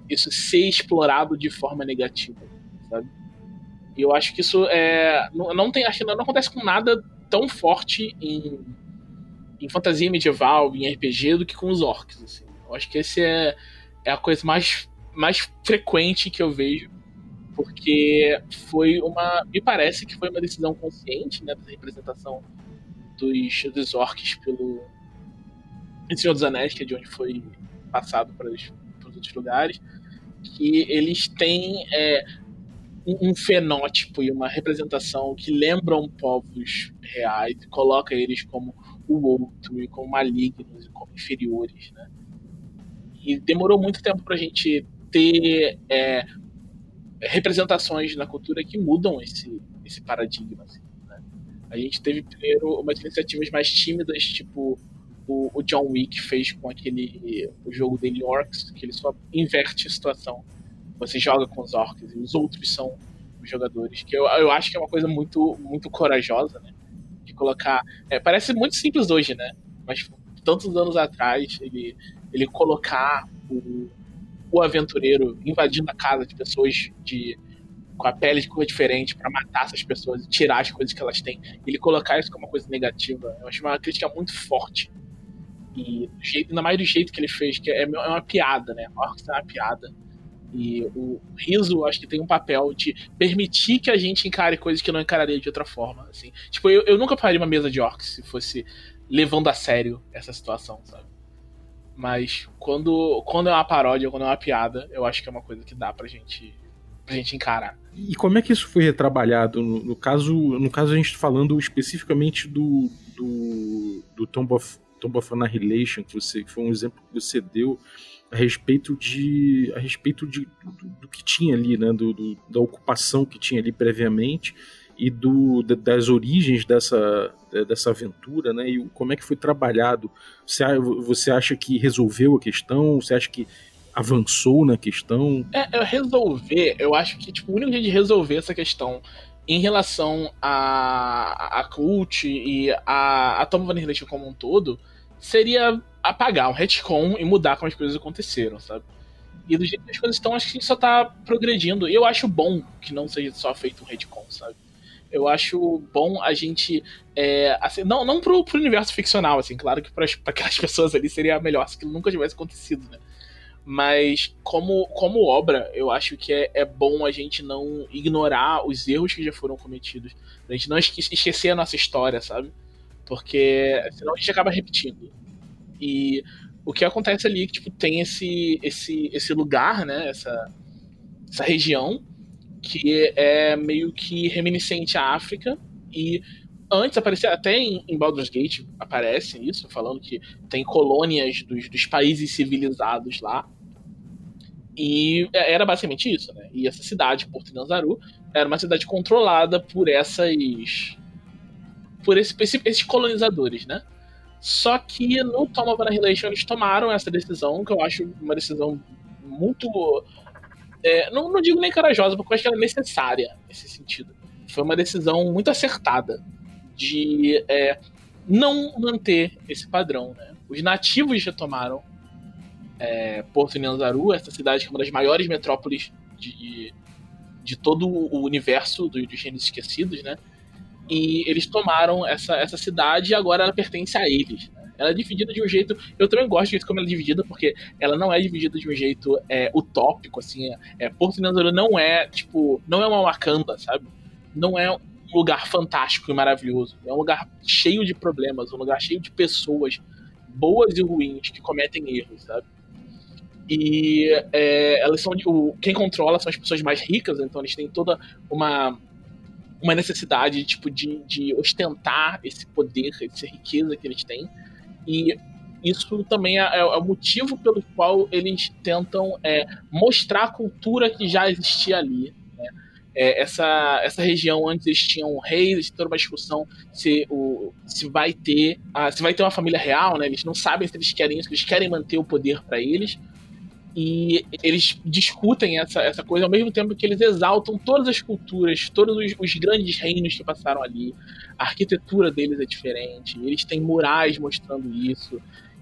isso ser explorado de forma negativa, sabe? E eu acho que isso é, não, não tem, acho que não acontece com nada tão forte em em fantasia medieval, em RPG, do que com os orcs. Assim. Eu acho que esse é, é a coisa mais, mais frequente que eu vejo, porque foi uma. Me parece que foi uma decisão consciente, né, da representação dos, dos orcs pelo em Senhor dos Anéis, que é de onde foi passado para os, para os outros lugares, que eles têm. É, um, um fenótipo e uma representação que lembram povos reais e coloca eles como o outro e como malignos e como inferiores, né? E demorou muito tempo pra gente ter é, representações na cultura que mudam esse, esse paradigma. Assim, né? A gente teve primeiro umas iniciativas mais tímidas, tipo o, o, John Wick fez com aquele o jogo dele Orcs, que ele só inverte a situação. Você joga com os orcs e os outros são os jogadores. Que eu, eu acho que é uma coisa muito, muito corajosa, né? De colocar. É, parece muito simples hoje, né? Mas tantos anos atrás, ele, ele colocar o, o aventureiro invadindo a casa de pessoas de com a pele de cor diferente para matar essas pessoas e tirar as coisas que elas têm. Ele colocar isso como uma coisa negativa, eu acho uma crítica muito forte. E jeito, ainda mais do jeito que ele fez, que é, é uma piada, né? Orcs é uma piada. E o riso, acho que tem um papel de permitir que a gente encare coisas que não encararia de outra forma. Assim. Tipo, eu, eu nunca faria uma mesa de orcs se fosse levando a sério essa situação, sabe? Mas quando, quando é uma paródia, quando é uma piada, eu acho que é uma coisa que dá pra gente, pra gente encarar. E como é que isso foi retrabalhado? No, no caso, no caso, a gente falando especificamente do, do, do Tomb, of, Tomb of Annihilation, que, você, que foi um exemplo que você deu a respeito de a respeito de, do, do que tinha ali, né, do, do, da ocupação que tinha ali previamente e do, das origens dessa, dessa aventura, né? E como é que foi trabalhado? Você, você acha que resolveu a questão? Você acha que avançou na questão? É, resolver, eu acho que tipo, o único jeito de resolver essa questão em relação a, a Cult e a, a Tom Van Halen como um todo seria apagar um retcon e mudar como as coisas aconteceram, sabe? E do jeito que as coisas estão, acho que a gente só tá progredindo. E eu acho bom que não seja só feito um retcon, sabe? eu acho bom a gente. É, assim, não, não pro, pro universo ficcional, assim, claro que para aquelas pessoas ali seria melhor se aquilo nunca tivesse acontecido, né? Mas como, como obra, eu acho que é, é bom a gente não ignorar os erros que já foram cometidos. A gente não esque esquecer a nossa história, sabe? Porque senão a gente acaba repetindo. E o que acontece ali é que tipo, tem esse, esse, esse lugar, né? Essa, essa região que é meio que reminiscente à África e antes aparecia até em, em Baldur's Gate aparece isso falando que tem colônias dos, dos países civilizados lá e é, era basicamente isso né e essa cidade Porto Nanzaru era uma cidade controlada por essas por esse, esse, esses colonizadores né só que no Tom of Annihilation eles tomaram essa decisão que eu acho uma decisão muito é, não, não, digo nem corajosa, porque eu acho que ela é necessária nesse sentido. Foi uma decisão muito acertada de é, não manter esse padrão. Né? Os nativos retomaram é, Porto Nyanzaru, essa cidade que é uma das maiores metrópoles de, de todo o universo dos, reinos esquecidos, né? E eles tomaram essa, essa cidade e agora ela pertence a eles. Né? Ela é dividida de um jeito. Eu também gosto de como ela é dividida, porque ela não é dividida de um jeito é, utópico, assim. É, Porto Nandoro não é, tipo, não é uma Wakanda, sabe? Não é um lugar fantástico e maravilhoso. É um lugar cheio de problemas, um lugar cheio de pessoas boas e ruins que cometem erros, sabe? E é, elas são. O, quem controla são as pessoas mais ricas, então eles têm toda uma uma necessidade tipo de, de ostentar esse poder, essa riqueza que eles têm. E isso também é, é, o motivo pelo qual eles tentam é, mostrar a cultura que já existia ali. Né? É, essa, essa região antes eles tinham reis, eles toda uma discussão se, o, se vai ter se vai ter uma família real, né? Eles não sabem se eles querem isso, eles querem manter o poder para eles. E eles discutem essa, essa coisa ao mesmo tempo que eles exaltam todas as culturas, todos os, os grandes reinos que passaram ali. A arquitetura deles é diferente, eles têm murais mostrando isso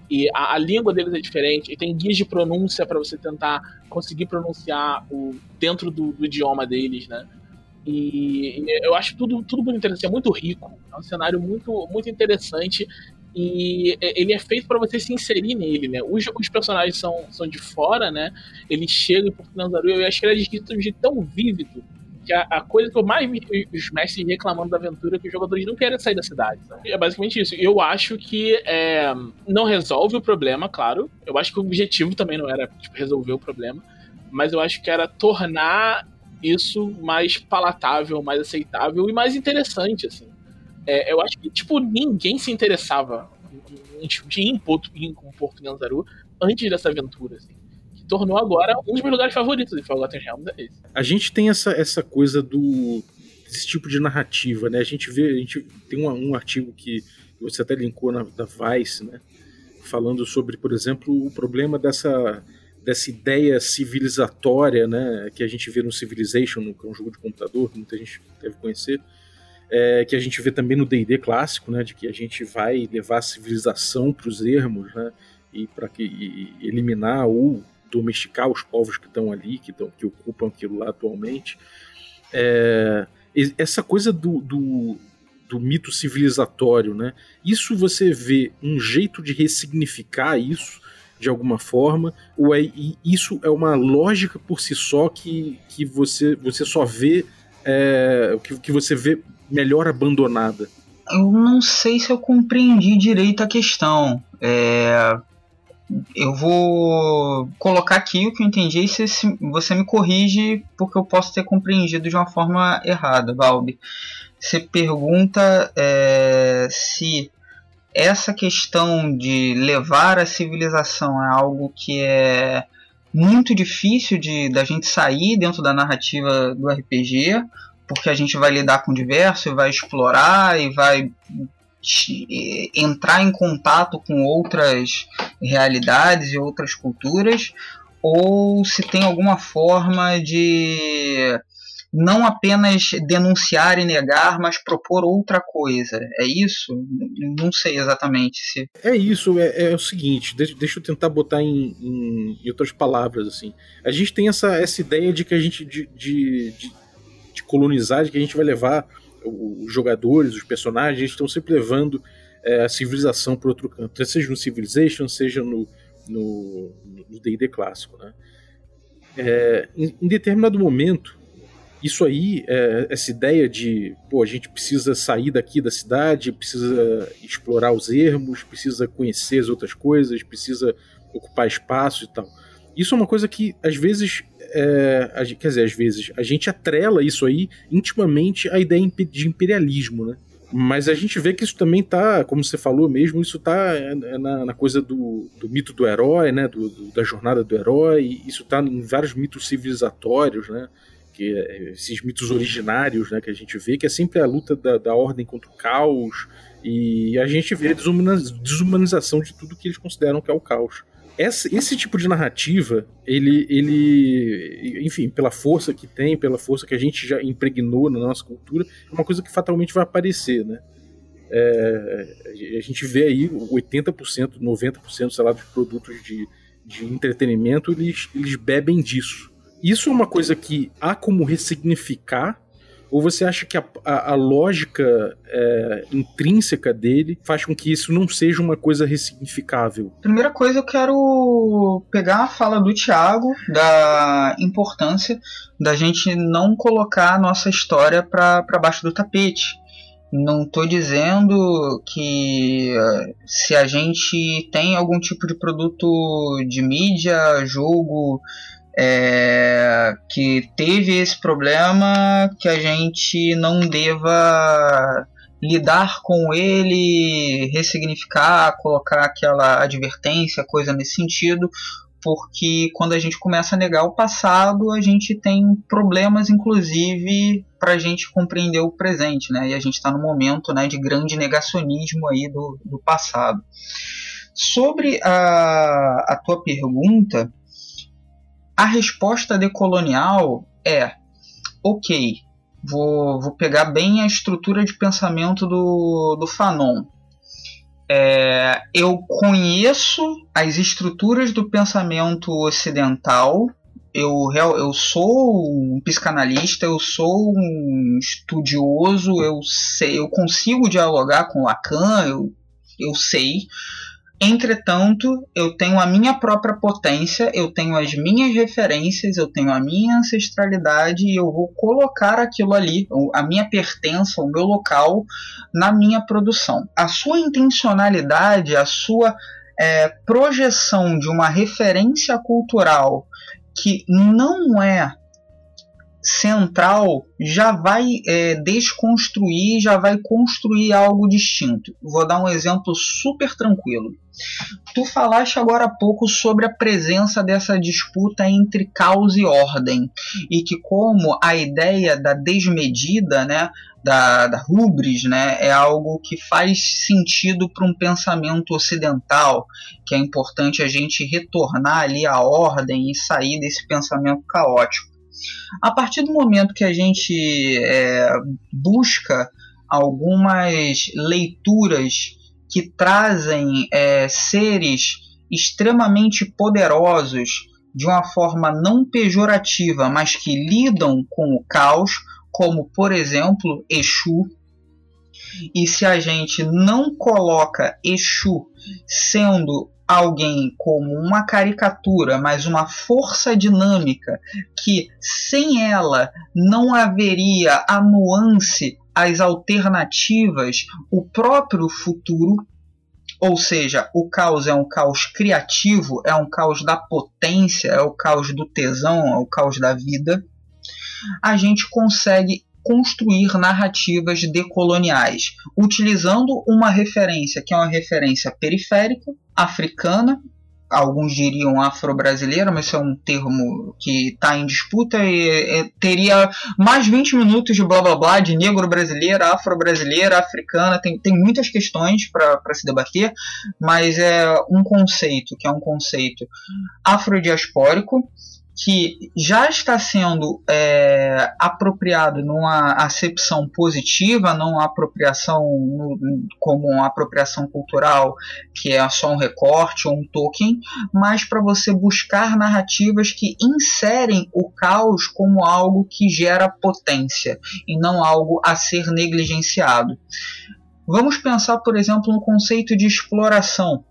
e a, a, língua deles é diferente, e tem guias de pronúncia para você tentar conseguir pronunciar o dentro do, do, idioma deles, né? E, e eu acho tudo, tudo muito interessante, é muito rico, é um cenário muito, muito interessante e é, ele é feito para você se inserir nele, né? Os, os, personagens são, são de fora, né? Eles chegam Porto Nanzaru, eu acho que ele é descrito de tão vívido que a, a, coisa que eu mais vi os mestres reclamando da aventura é que os jogadores não querem sair da cidade. Sabe? É basicamente isso. Eu acho que é, não resolve o problema, claro. Eu acho que o objetivo também não era tipo, resolver o problema, mas eu acho que era tornar isso mais palatável, mais aceitável e mais interessante, assim. É, eu acho que, tipo, ninguém se interessava em, em, em, Porto, em, Porto Ganzaru antes dessa aventura, assim. Que tornou agora um dos meus lugares favoritos de Forgotten Realms é esse. A gente tem essa, essa coisa do desse tipo de narrativa, né? A gente vê, a gente tem um, um artigo que você até linkou na da Vice, né? Falando sobre, por exemplo, o problema dessa dessa ideia civilizatória, né, que a gente vê no Civilization, que é um jogo de computador, que muita gente deve conhecer, é, que a gente vê também no D&D clássico, né, de que a gente vai levar a civilização para os ermos, né, e para que e eliminar ou domesticar os povos que estão ali, que, tão, que ocupam aquilo lá atualmente. É, essa coisa do, do, do, mito civilizatório, né? Isso você vê um jeito de ressignificar isso de alguma forma, ou é, isso é uma lógica por si só que, que você, você só vê é, que, que você vê melhor abandonada? Eu não sei se eu compreendi direito a questão. É, eu vou colocar aqui o que eu entendi e se, você me corrige porque eu posso ter compreendido de uma forma errada, Valbi. Você pergunta é, se essa questão de levar a civilização é algo que é muito difícil de da gente sair dentro da narrativa do RPG, porque a gente vai lidar com diverso, vai explorar e vai entrar em contato com outras realidades e outras culturas, ou se tem alguma forma de não apenas denunciar e negar, mas propor outra coisa. É isso? Não sei exatamente se. É isso, é, é o seguinte, deixa, eu tentar botar em, em, em, outras palavras. assim. A gente tem essa, essa ideia de que a gente. de, de, de, de colonizar, de que a gente vai levar os jogadores, os personagens, estão sempre levando é, a civilização para outro canto, seja no Civilization, seja no D&D clássico. Né? É, em, em, determinado momento, isso aí, é, essa ideia de pô, a gente precisa sair daqui da cidade, precisa explorar os ermos, precisa conhecer as outras coisas, precisa ocupar espaço e tal. Isso é uma coisa que às vezes é, a, quer dizer, às vezes, a gente atrela isso aí intimamente à ideia de imperialismo, né? Mas a gente vê que isso também tá, como você falou mesmo, isso tá é, na, na coisa do, do, mito do herói, né? Do, do, da jornada do herói, isso tá em vários mitos civilizatórios, né? Esses mitos originários, né? Que a gente vê, que é sempre a luta da, da ordem contra o caos, e a gente vê a desumanização de tudo que eles consideram que é o caos esse, esse tipo de narrativa, ele, ele, enfim, pela força que tem, pela força que a gente já impregnou na nossa cultura, é uma coisa que fatalmente vai aparecer, né? É, a gente vê aí 80%, 90%, sei lá, dos produtos de, de entretenimento, eles, eles bebem disso. Isso é uma coisa que há como ressignificar ou você acha que a, a, a lógica é, intrínseca dele faz com que isso não seja uma coisa ressignificável? Primeira coisa, eu quero pegar a fala do Tiago da importância da gente não colocar a nossa história para baixo do tapete. Não estou dizendo que eh, se a gente tem algum tipo de produto de mídia, jogo, é, que teve esse problema que a gente não deva lidar com ele, ressignificar, colocar aquela advertência, coisa nesse sentido, porque quando a gente começa a negar o passado, a gente tem problemas, inclusive, para a gente compreender o presente, né? E a gente está no momento né, de grande negacionismo aí do, do passado. Sobre a, a tua pergunta, a resposta decolonial é: ok, vou, vou pegar bem a estrutura de pensamento do, do Fanon. É, eu conheço as estruturas do pensamento ocidental. Eu, eu sou um psicanalista, eu sou um estudioso, eu sei, eu consigo dialogar com Lacan, eu, eu sei, Entretanto, eu tenho a minha própria potência, eu tenho as minhas referências, eu tenho a minha ancestralidade e eu vou colocar aquilo ali, a minha pertença, o meu local, na minha produção. A sua intencionalidade, a sua é, projeção de uma referência cultural que não é central já vai é, desconstruir, já vai construir algo distinto. Vou dar um exemplo super tranquilo. Tu falaste agora há pouco sobre a presença dessa disputa entre caos e ordem, e que como a ideia da desmedida, né, da, da rubris, né, é algo que faz sentido para um pensamento ocidental, que é importante a gente retornar ali à ordem e sair desse pensamento caótico. A partir do momento que a gente é, busca algumas leituras que trazem é, seres extremamente poderosos de uma forma não pejorativa, mas que lidam com o caos, como por exemplo Exu. E se a gente não coloca Exu sendo alguém como uma caricatura, mas uma força dinâmica que sem ela não haveria a nuance, as alternativas, o próprio futuro. Ou seja, o caos é um caos criativo, é um caos da potência, é o caos do tesão, é o caos da vida. A gente consegue construir narrativas decoloniais, utilizando uma referência que é uma referência periférica, africana, alguns diriam afro-brasileira, mas isso é um termo que está em disputa e, e, teria mais 20 minutos de blá blá blá de negro brasileira, afro-brasileira, africana, tem, tem muitas questões para se debater, mas é um conceito que é um conceito afrodiaspórico que já está sendo é, apropriado numa acepção positiva, não apropriação no, como uma apropriação cultural, que é só um recorte ou um token, mas para você buscar narrativas que inserem o caos como algo que gera potência e não algo a ser negligenciado. Vamos pensar, por exemplo, no conceito de exploração.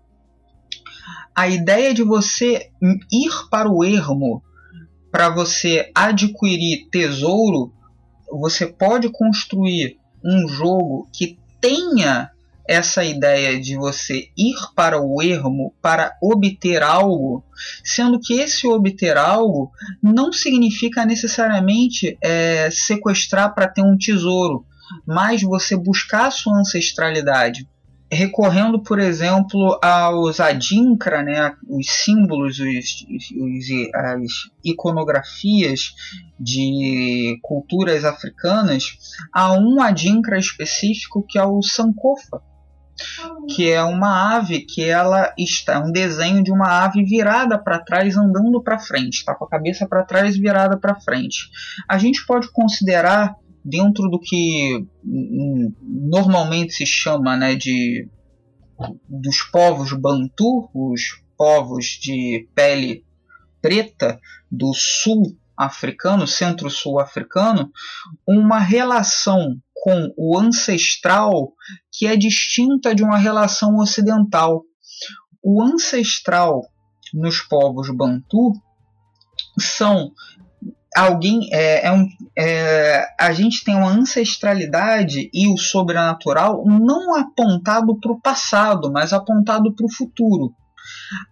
A ideia de você ir para o ermo para você adquirir tesouro, você pode construir um jogo que tenha essa ideia de você ir para o ermo para obter algo, sendo que esse obter algo não significa necessariamente é, sequestrar para ter um tesouro, mas você buscar sua ancestralidade recorrendo, por exemplo, aos adinkra, né, os símbolos, os, os, as iconografias de culturas africanas, há um adinkra específico que é o sankofa, que é uma ave que ela está é um desenho de uma ave virada para trás andando para frente, está com a cabeça para trás virada para frente. A gente pode considerar dentro do que normalmente se chama né, de dos povos bantu, os povos de pele preta do sul africano, centro-sul africano, uma relação com o ancestral que é distinta de uma relação ocidental. O ancestral nos povos bantu são alguém é, é um, é, a gente tem uma ancestralidade e o sobrenatural não apontado para o passado, mas apontado para o futuro.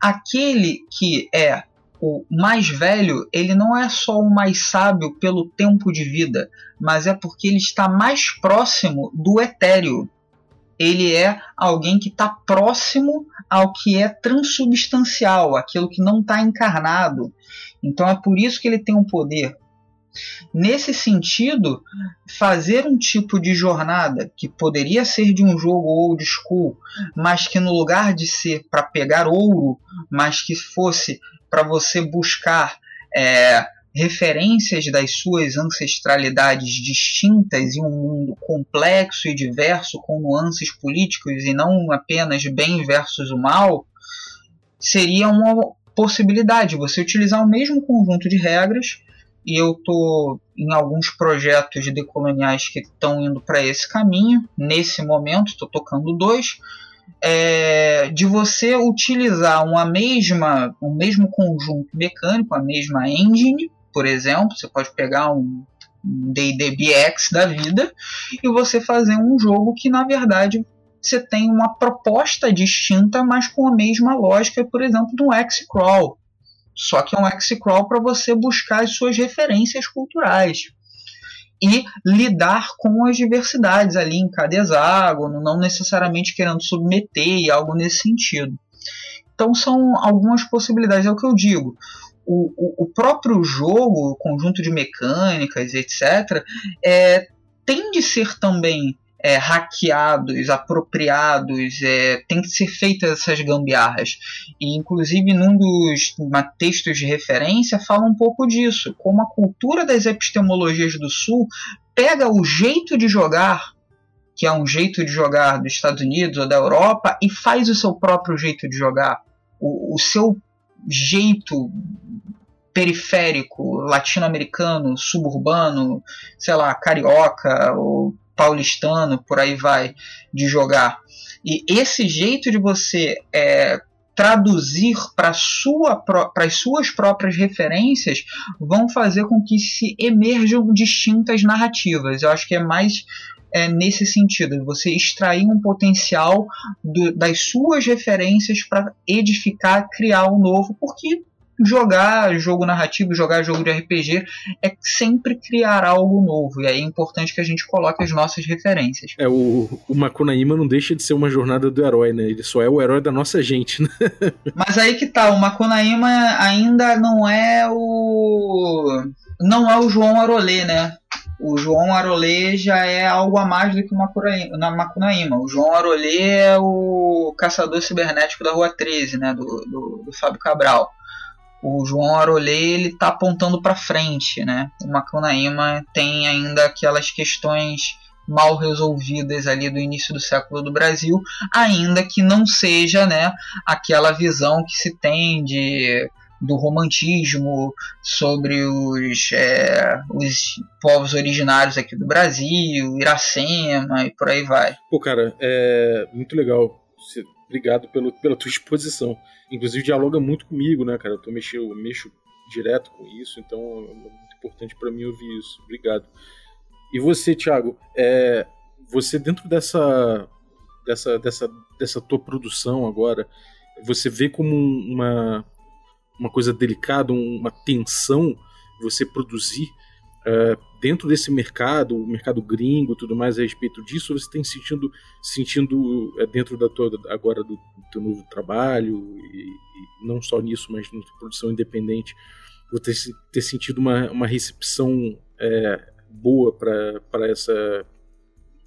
Aquele que é o mais velho, ele não é só o mais sábio pelo tempo de vida, mas é porque ele está mais próximo do etéreo. Ele é alguém que está próximo ao que é transubstancial, aquilo que não está encarnado. Então é por isso que ele tem um poder. Nesse sentido, fazer um tipo de jornada que poderia ser de um jogo old school, mas que no lugar de ser para pegar ouro, mas que fosse para você buscar é, referências das suas ancestralidades distintas em um mundo complexo e diverso com nuances políticos e não apenas bem versus o mal, seria uma possibilidade você utilizar o mesmo conjunto de regras e eu tô em alguns projetos decoloniais que estão indo para esse caminho. Nesse momento, estou tocando dois. É, de você utilizar uma mesma, um mesmo conjunto mecânico, a mesma engine, por exemplo, você pode pegar um D&D BX da vida e você fazer um jogo que na verdade você tem uma proposta distinta, mas com a mesma lógica, por exemplo, do X-Crawl. só que é um X-Crawl para você buscar as suas referências culturais e lidar com as diversidades ali em cada hexágono, não necessariamente querendo submeter e algo nesse sentido. Então são algumas possibilidades, é o que eu digo. O, o, o próprio jogo, o conjunto de mecânicas, etc., é, tem de ser também é, hackeados, apropriados, é, tem que ser feitas essas gambiarras. E, inclusive, num dos textos de referência, fala um pouco disso, como a cultura das epistemologias do Sul pega o jeito de jogar, que é um jeito de jogar dos Estados Unidos ou da Europa, e faz o seu próprio jeito de jogar. O, o seu jeito periférico, latino-americano, suburbano, sei lá, carioca ou paulistano, por aí vai, de jogar. E esse jeito de você é, traduzir para sua, as suas próprias referências vão fazer com que se emerjam distintas narrativas. Eu acho que é mais é, nesse sentido, você extrair um potencial do, das suas referências para edificar, criar um novo, porque jogar jogo narrativo, jogar jogo de RPG é sempre criar algo novo. E aí é importante que a gente coloque as nossas referências. É, o, o Makunaíma não deixa de ser uma jornada do herói, né? Ele só é o herói da nossa gente, né? Mas aí que tá, o Makunaíma ainda não é o. Não é o João Arolê, né? O João Arolê já é algo a mais do que o Macunaíma. O João Arolê é o caçador cibernético da Rua 13, né? Do, do, do Fábio Cabral o João Arolê ele está apontando para frente, né? O Macunaíma tem ainda aquelas questões mal resolvidas ali do início do século do Brasil, ainda que não seja, né, aquela visão que se tem de do romantismo sobre os, é, os povos originários aqui do Brasil, Iracema e por aí vai. Pô, cara, é muito legal. Obrigado pelo, pela tua exposição inclusive dialoga muito comigo, né, cara? Eu, mexo, eu mexo direto com isso, então é muito importante para mim ouvir isso. Obrigado. E você, Thiago, é, você dentro dessa, dessa, dessa, dessa tua produção agora, você vê como uma, uma coisa delicada, uma tensão você produzir uh, dentro desse mercado, o mercado gringo, tudo mais a respeito disso, você tem sentindo, sentindo uh, dentro da tua agora do, do teu novo trabalho e, e, não só nisso, mas na produção independente, você ter, ter sentido uma, uma recepção é, boa para essa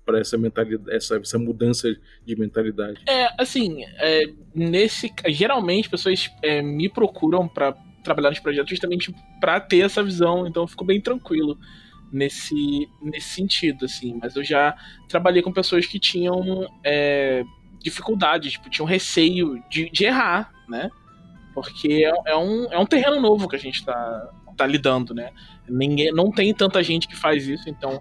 para essa mentalidade, essa, essa mudança de mentalidade? É, assim, é, nesse geralmente pessoas é, me procuram para trabalhar nos projetos justamente para ter essa visão, então eu fico bem tranquilo nesse, nesse sentido, assim. Mas eu já trabalhei com pessoas que tinham é, dificuldades, tipo, tinham receio de, de errar, né? Porque é, é, um, é um terreno novo que a gente tá, tá lidando, né? Ninguém, não tem tanta gente que faz isso, então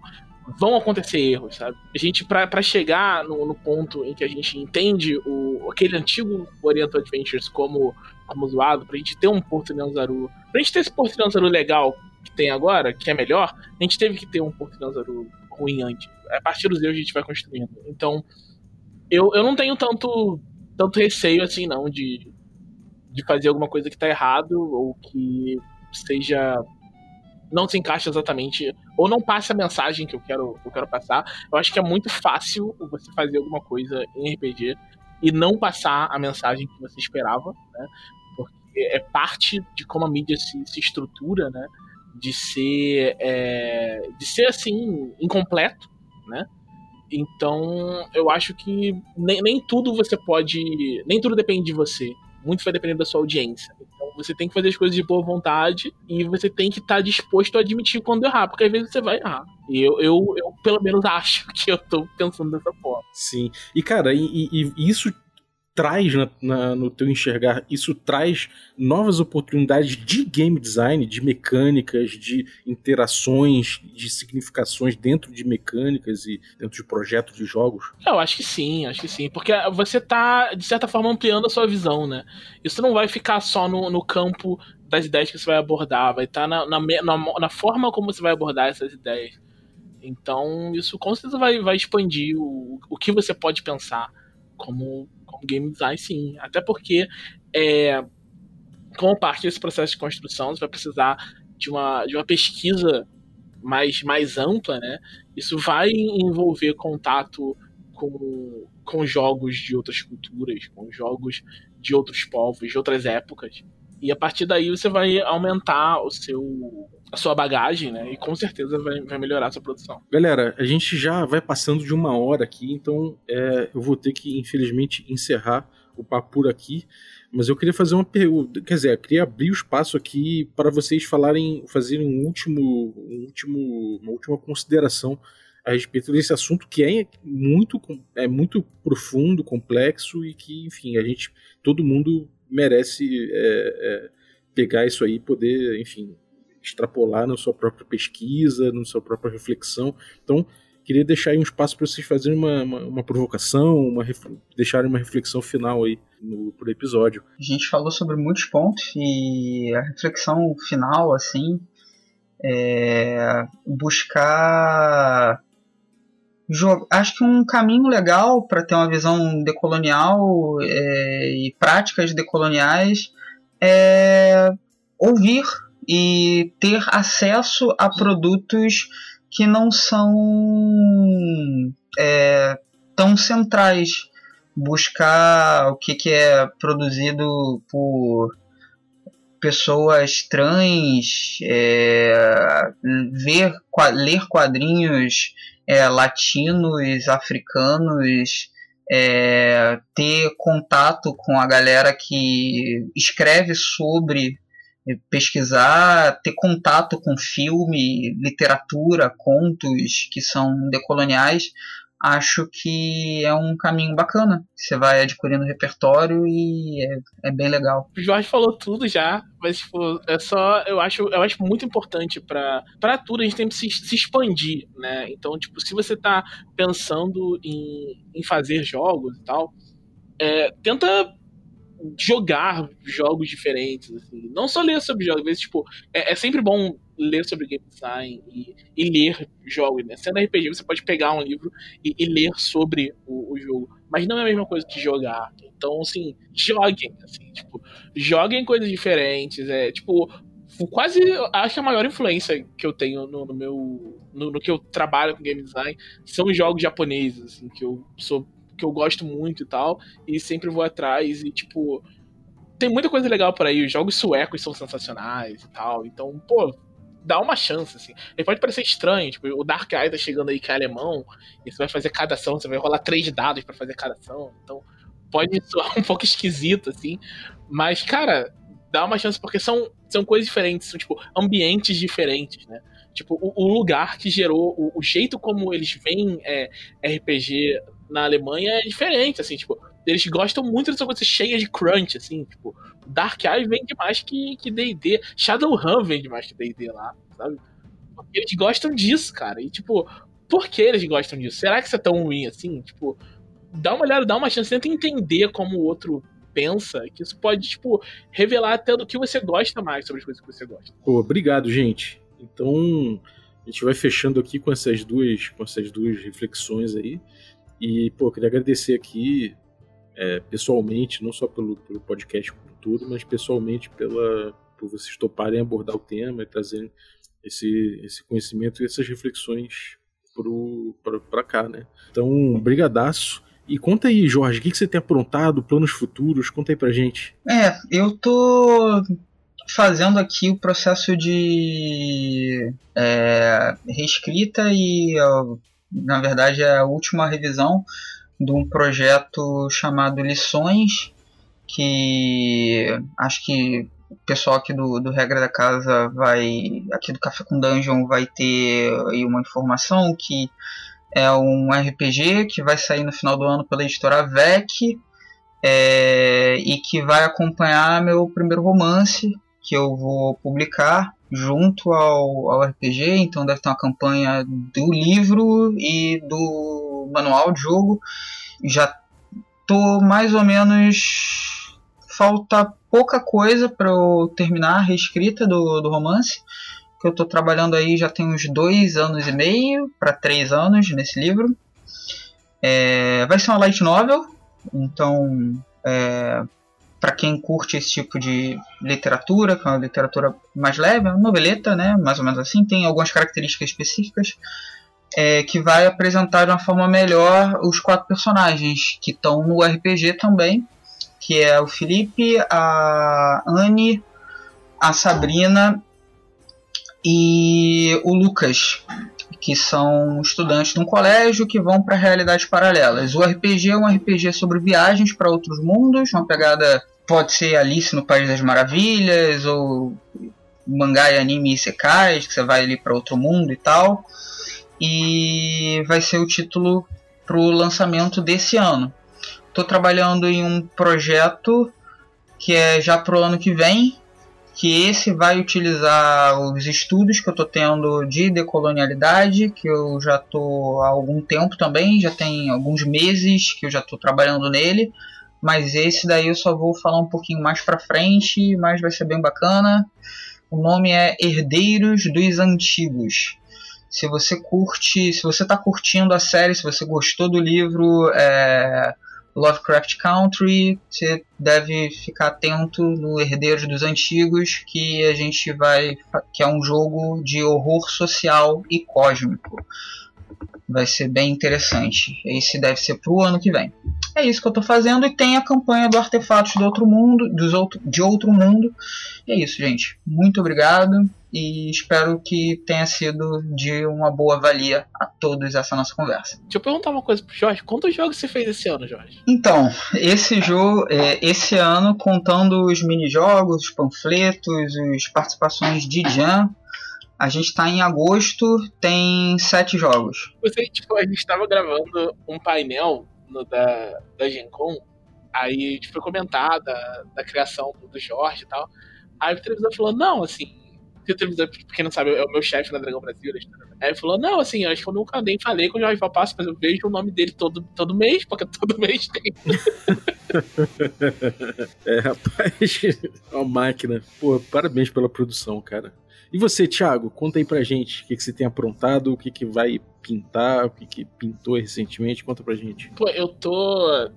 vão acontecer erros, sabe? A gente, para chegar no, no, ponto em que a gente entende o, aquele antigo Oriental Adventures como, como zoado, pra gente ter um Porto Nyanzaru, pra gente ter esse Porto legal que tem agora, que é melhor, a gente teve que ter um Porto Nyanzaru ruim antes. A partir dos erros a gente vai construindo. Então, eu, eu não tenho tanto, tanto receio assim, não, de, de fazer alguma coisa que tá errado ou que seja não se encaixa exatamente, ou não passa a mensagem que eu quero, que eu quero passar. Eu acho que é muito fácil você fazer alguma coisa em RPG e não passar a mensagem que você esperava, né? Porque é parte de como a mídia se, se estrutura, né? De ser, é, de ser assim, incompleto, né? Então, eu acho que nem, nem tudo você pode. Nem tudo depende de você. Muito vai depender da sua audiência. Você tem que fazer as coisas de boa vontade e você tem que estar tá disposto a admitir quando errar, porque às vezes você vai errar. E eu, eu, eu pelo menos acho que eu tô pensando dessa forma. Sim. E, cara, e, e isso traz na, na, no teu enxergar, isso traz novas oportunidades de game design, de mecânicas, de interações, de significações dentro de mecânicas e dentro de projetos de jogos? Eu acho que sim, acho que sim, porque você tá, de certa forma, ampliando a sua visão, né? Isso não vai ficar só no, no campo das ideias que você vai abordar, vai estar tá na, na, na, na forma como você vai abordar essas ideias. Então, isso com certeza vai, vai expandir o, o que você pode pensar como, como game design, sim. Até porque é, como parte desse processo de construção, você vai precisar de uma, de uma pesquisa mais, mais ampla, né? Isso vai envolver contato com, com jogos de outras culturas, com jogos de outros povos, de outras épocas. E a partir daí você vai aumentar o seu, a sua bagagem, né? E com certeza vai, vai melhorar a sua produção. Galera, a gente já vai passando de uma hora aqui, então é, eu vou ter que, infelizmente, encerrar o papo por aqui. Mas eu queria fazer uma pergunta, quer dizer, eu queria abrir o espaço aqui para vocês falarem, fazerem um último, um último, uma última consideração a respeito desse assunto que é muito, é muito profundo, complexo e que, enfim, a gente, todo mundo merece é, é, pegar isso aí poder, enfim, extrapolar na sua própria pesquisa, na sua própria reflexão. Então, queria deixar aí um espaço para vocês fazerem uma, uma, uma provocação, uma, deixarem uma reflexão final aí no pro episódio. A gente falou sobre muitos pontos e a reflexão final, assim, é buscar acho que um caminho legal para ter uma visão decolonial é, e práticas decoloniais é ouvir e ter acesso a produtos que não são é, tão centrais. Buscar o que, que é produzido por pessoas trans, é, ver, ler quadrinhos é, latinos, africanos, é, ter contato com a galera que escreve sobre, pesquisar, ter contato com filme, literatura, contos que são decoloniais, acho que é um caminho bacana. Você vai adquirindo repertório e é, é, bem legal. O Jorge falou tudo já, mas tipo, é só. Eu acho, eu acho muito importante para tudo a gente tem que se, se, expandir, né? Então, tipo, se você tá pensando em, em fazer jogos e tal, é, tenta jogar jogos diferentes, assim. Não só ler sobre jogos, vezes, tipo, é, é sempre bom ler sobre game design e, e ler jogos, né? Sendo RPG, você pode pegar um livro e, e ler sobre o, o, jogo. Mas não é a mesma coisa que jogar. Então, assim, joguem, assim, tipo, joguem coisas diferentes. É, tipo, quase acho que a maior influência que eu tenho no, no meu no, no, que eu trabalho com game design são jogos japoneses assim que eu sou que eu gosto muito e tal, e sempre vou atrás e, tipo, tem muita coisa legal por aí, os jogos suecos são sensacionais e tal, então, pô, dá uma chance, assim. Ele pode parecer estranho, tipo, o Dark Eye tá chegando aí que é alemão, e você vai fazer cada ação, você vai rolar três dados para fazer cada ação, então pode soar um pouco esquisito, assim, mas, cara, dá uma chance porque são, são coisas diferentes, são, tipo, ambientes diferentes, né? Tipo, o, o lugar que gerou, o, o, jeito como eles veem é, RPG na Alemanha é diferente, assim, tipo, eles gostam muito dessa coisa cheia de crunch, assim, tipo, Dark Eye vende mais que D&D, Shadowrun vende mais que D&D lá, sabe? Eles gostam disso, cara, e tipo, por que eles gostam disso? Será que isso é tão ruim assim? Tipo, dá uma olhada, dá uma chance, tenta entender como o outro pensa, que isso pode, tipo, revelar até do que você gosta mais sobre as coisas que você gosta. Pô, obrigado, gente. Então, a gente vai fechando aqui com essas duas, com essas duas reflexões aí. E, pô, queria agradecer aqui é, pessoalmente, não só pelo, pelo podcast como tudo, mas pessoalmente pela, por vocês toparem abordar o tema e trazerem esse, esse conhecimento e essas reflexões para cá, né? Então, brigadaço. E conta aí, Jorge, o que, que você tem aprontado, planos futuros? Conta aí pra gente. É, eu tô fazendo aqui o processo de é, reescrita e na verdade é a última revisão de um projeto chamado Lições, que acho que o pessoal aqui do, do Regra da Casa vai, aqui do Café com Dungeon, vai ter aí uma informação que é um RPG que vai sair no final do ano pela editora VEC é, e que vai acompanhar meu primeiro romance que eu vou publicar junto ao, ao RPG, então deve ter uma campanha do livro e do manual de jogo. Já tô mais ou menos. Falta pouca coisa para eu terminar a reescrita do, do romance, que eu tô trabalhando aí já tem uns dois anos e meio para três anos nesse livro. É, vai ser uma light novel, então é, para quem curte esse tipo de literatura, que é uma literatura mais leve, é uma noveleta, né, mais ou menos assim, tem algumas características específicas é, que vai apresentar de uma forma melhor os quatro personagens que estão no RPG também, que é o Felipe, a Anne, a Sabrina e o Lucas, que são estudantes de um colégio que vão para realidades paralelas. O RPG é um RPG sobre viagens para outros mundos, uma pegada pode ser Alice no País das Maravilhas ou mangá e anime isekais, que você vai ali para outro mundo e tal. E vai ser o título para o lançamento desse ano. Estou trabalhando em um projeto que é já pro ano que vem, que esse vai utilizar os estudos que eu estou tendo de decolonialidade, que eu já estou há algum tempo também, já tem alguns meses que eu já estou trabalhando nele, mas esse daí eu só vou falar um pouquinho mais para frente, mas vai ser bem bacana. O nome é Herdeiros dos Antigos. Se você curte, se você está curtindo a série, se você gostou do livro, é, Lovecraft Country, você deve ficar atento no Herdeiros dos Antigos, que a gente vai. que é um jogo de horror social e cósmico. Vai ser bem interessante. Esse deve ser pro ano que vem. É isso que eu estou fazendo e tem a campanha do Artefatos do Outro Mundo, dos outro, de Outro Mundo. E é isso, gente. Muito obrigado e espero que tenha sido de uma boa valia a todos essa nossa conversa. Deixa eu perguntar uma coisa pro Jorge. Quantos jogos você fez esse ano, Jorge? Então, esse jogo, é, esse ano, contando os mini-jogos, os panfletos, as participações de Jam, a gente tá em agosto, tem sete jogos. Você, tipo, a gente tava gravando um painel no, da, da Gen Con, aí a gente foi comentar da, da criação do, do Jorge e tal. Aí o televisor falou, não, assim, que o televisor, pra quem não sabe, é o meu chefe na Dragão Brasil. Né? Aí ele falou: Não, assim, acho que eu nunca nem falei com o Jorge Papasso, mas eu vejo o nome dele todo, todo mês, porque todo mês tem. é, rapaz, é uma máquina. Pô, parabéns pela produção, cara. E você, Thiago, conta aí pra gente o que, que você tem aprontado, o que, que vai pintar, o que, que pintou recentemente, conta pra gente. Pô, eu tô,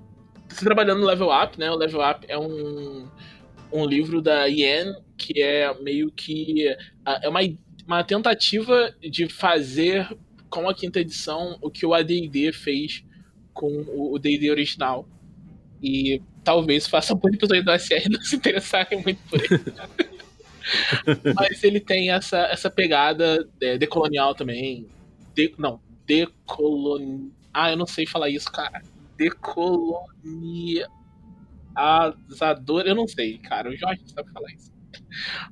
tô trabalhando no Level Up, né? O Level Up é um um livro da Yen que é meio que é uma, uma tentativa de fazer com a quinta edição o que o AD&D fez com o D&D original e talvez faça muitas pessoas da SR não se interessarem muito por ele. Mas ele tem essa, essa pegada é, decolonial também. De, não, decolon... Ah, eu não sei falar isso, cara. Decolonia asador, eu não sei, cara. O Jorge sabe falar isso.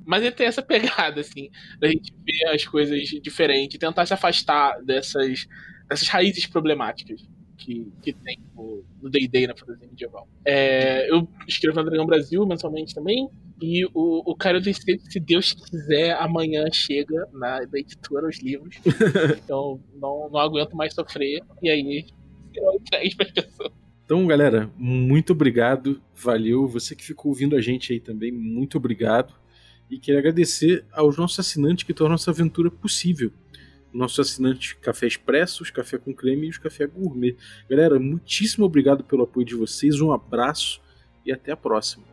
Mas ele tem essa pegada, assim, da gente ver as coisas diferentes, tentar se afastar dessas, dessas raízes problemáticas que, que tem no D&D na fantasia medieval. É, eu escrevo na Dragão Brasil mensalmente também, e o, o Cara do se Deus quiser, amanhã chega na, na editora os livros. então não, não aguento mais sofrer, e aí eu entregue para as pessoas. Então, galera, muito obrigado, valeu. Você que ficou ouvindo a gente aí também, muito obrigado. E quero agradecer aos nossos assinantes que tornam essa aventura possível. Nossos assinantes Café Expresso, os Café com Creme e os Café Gourmet. Galera, muitíssimo obrigado pelo apoio de vocês, um abraço e até a próxima.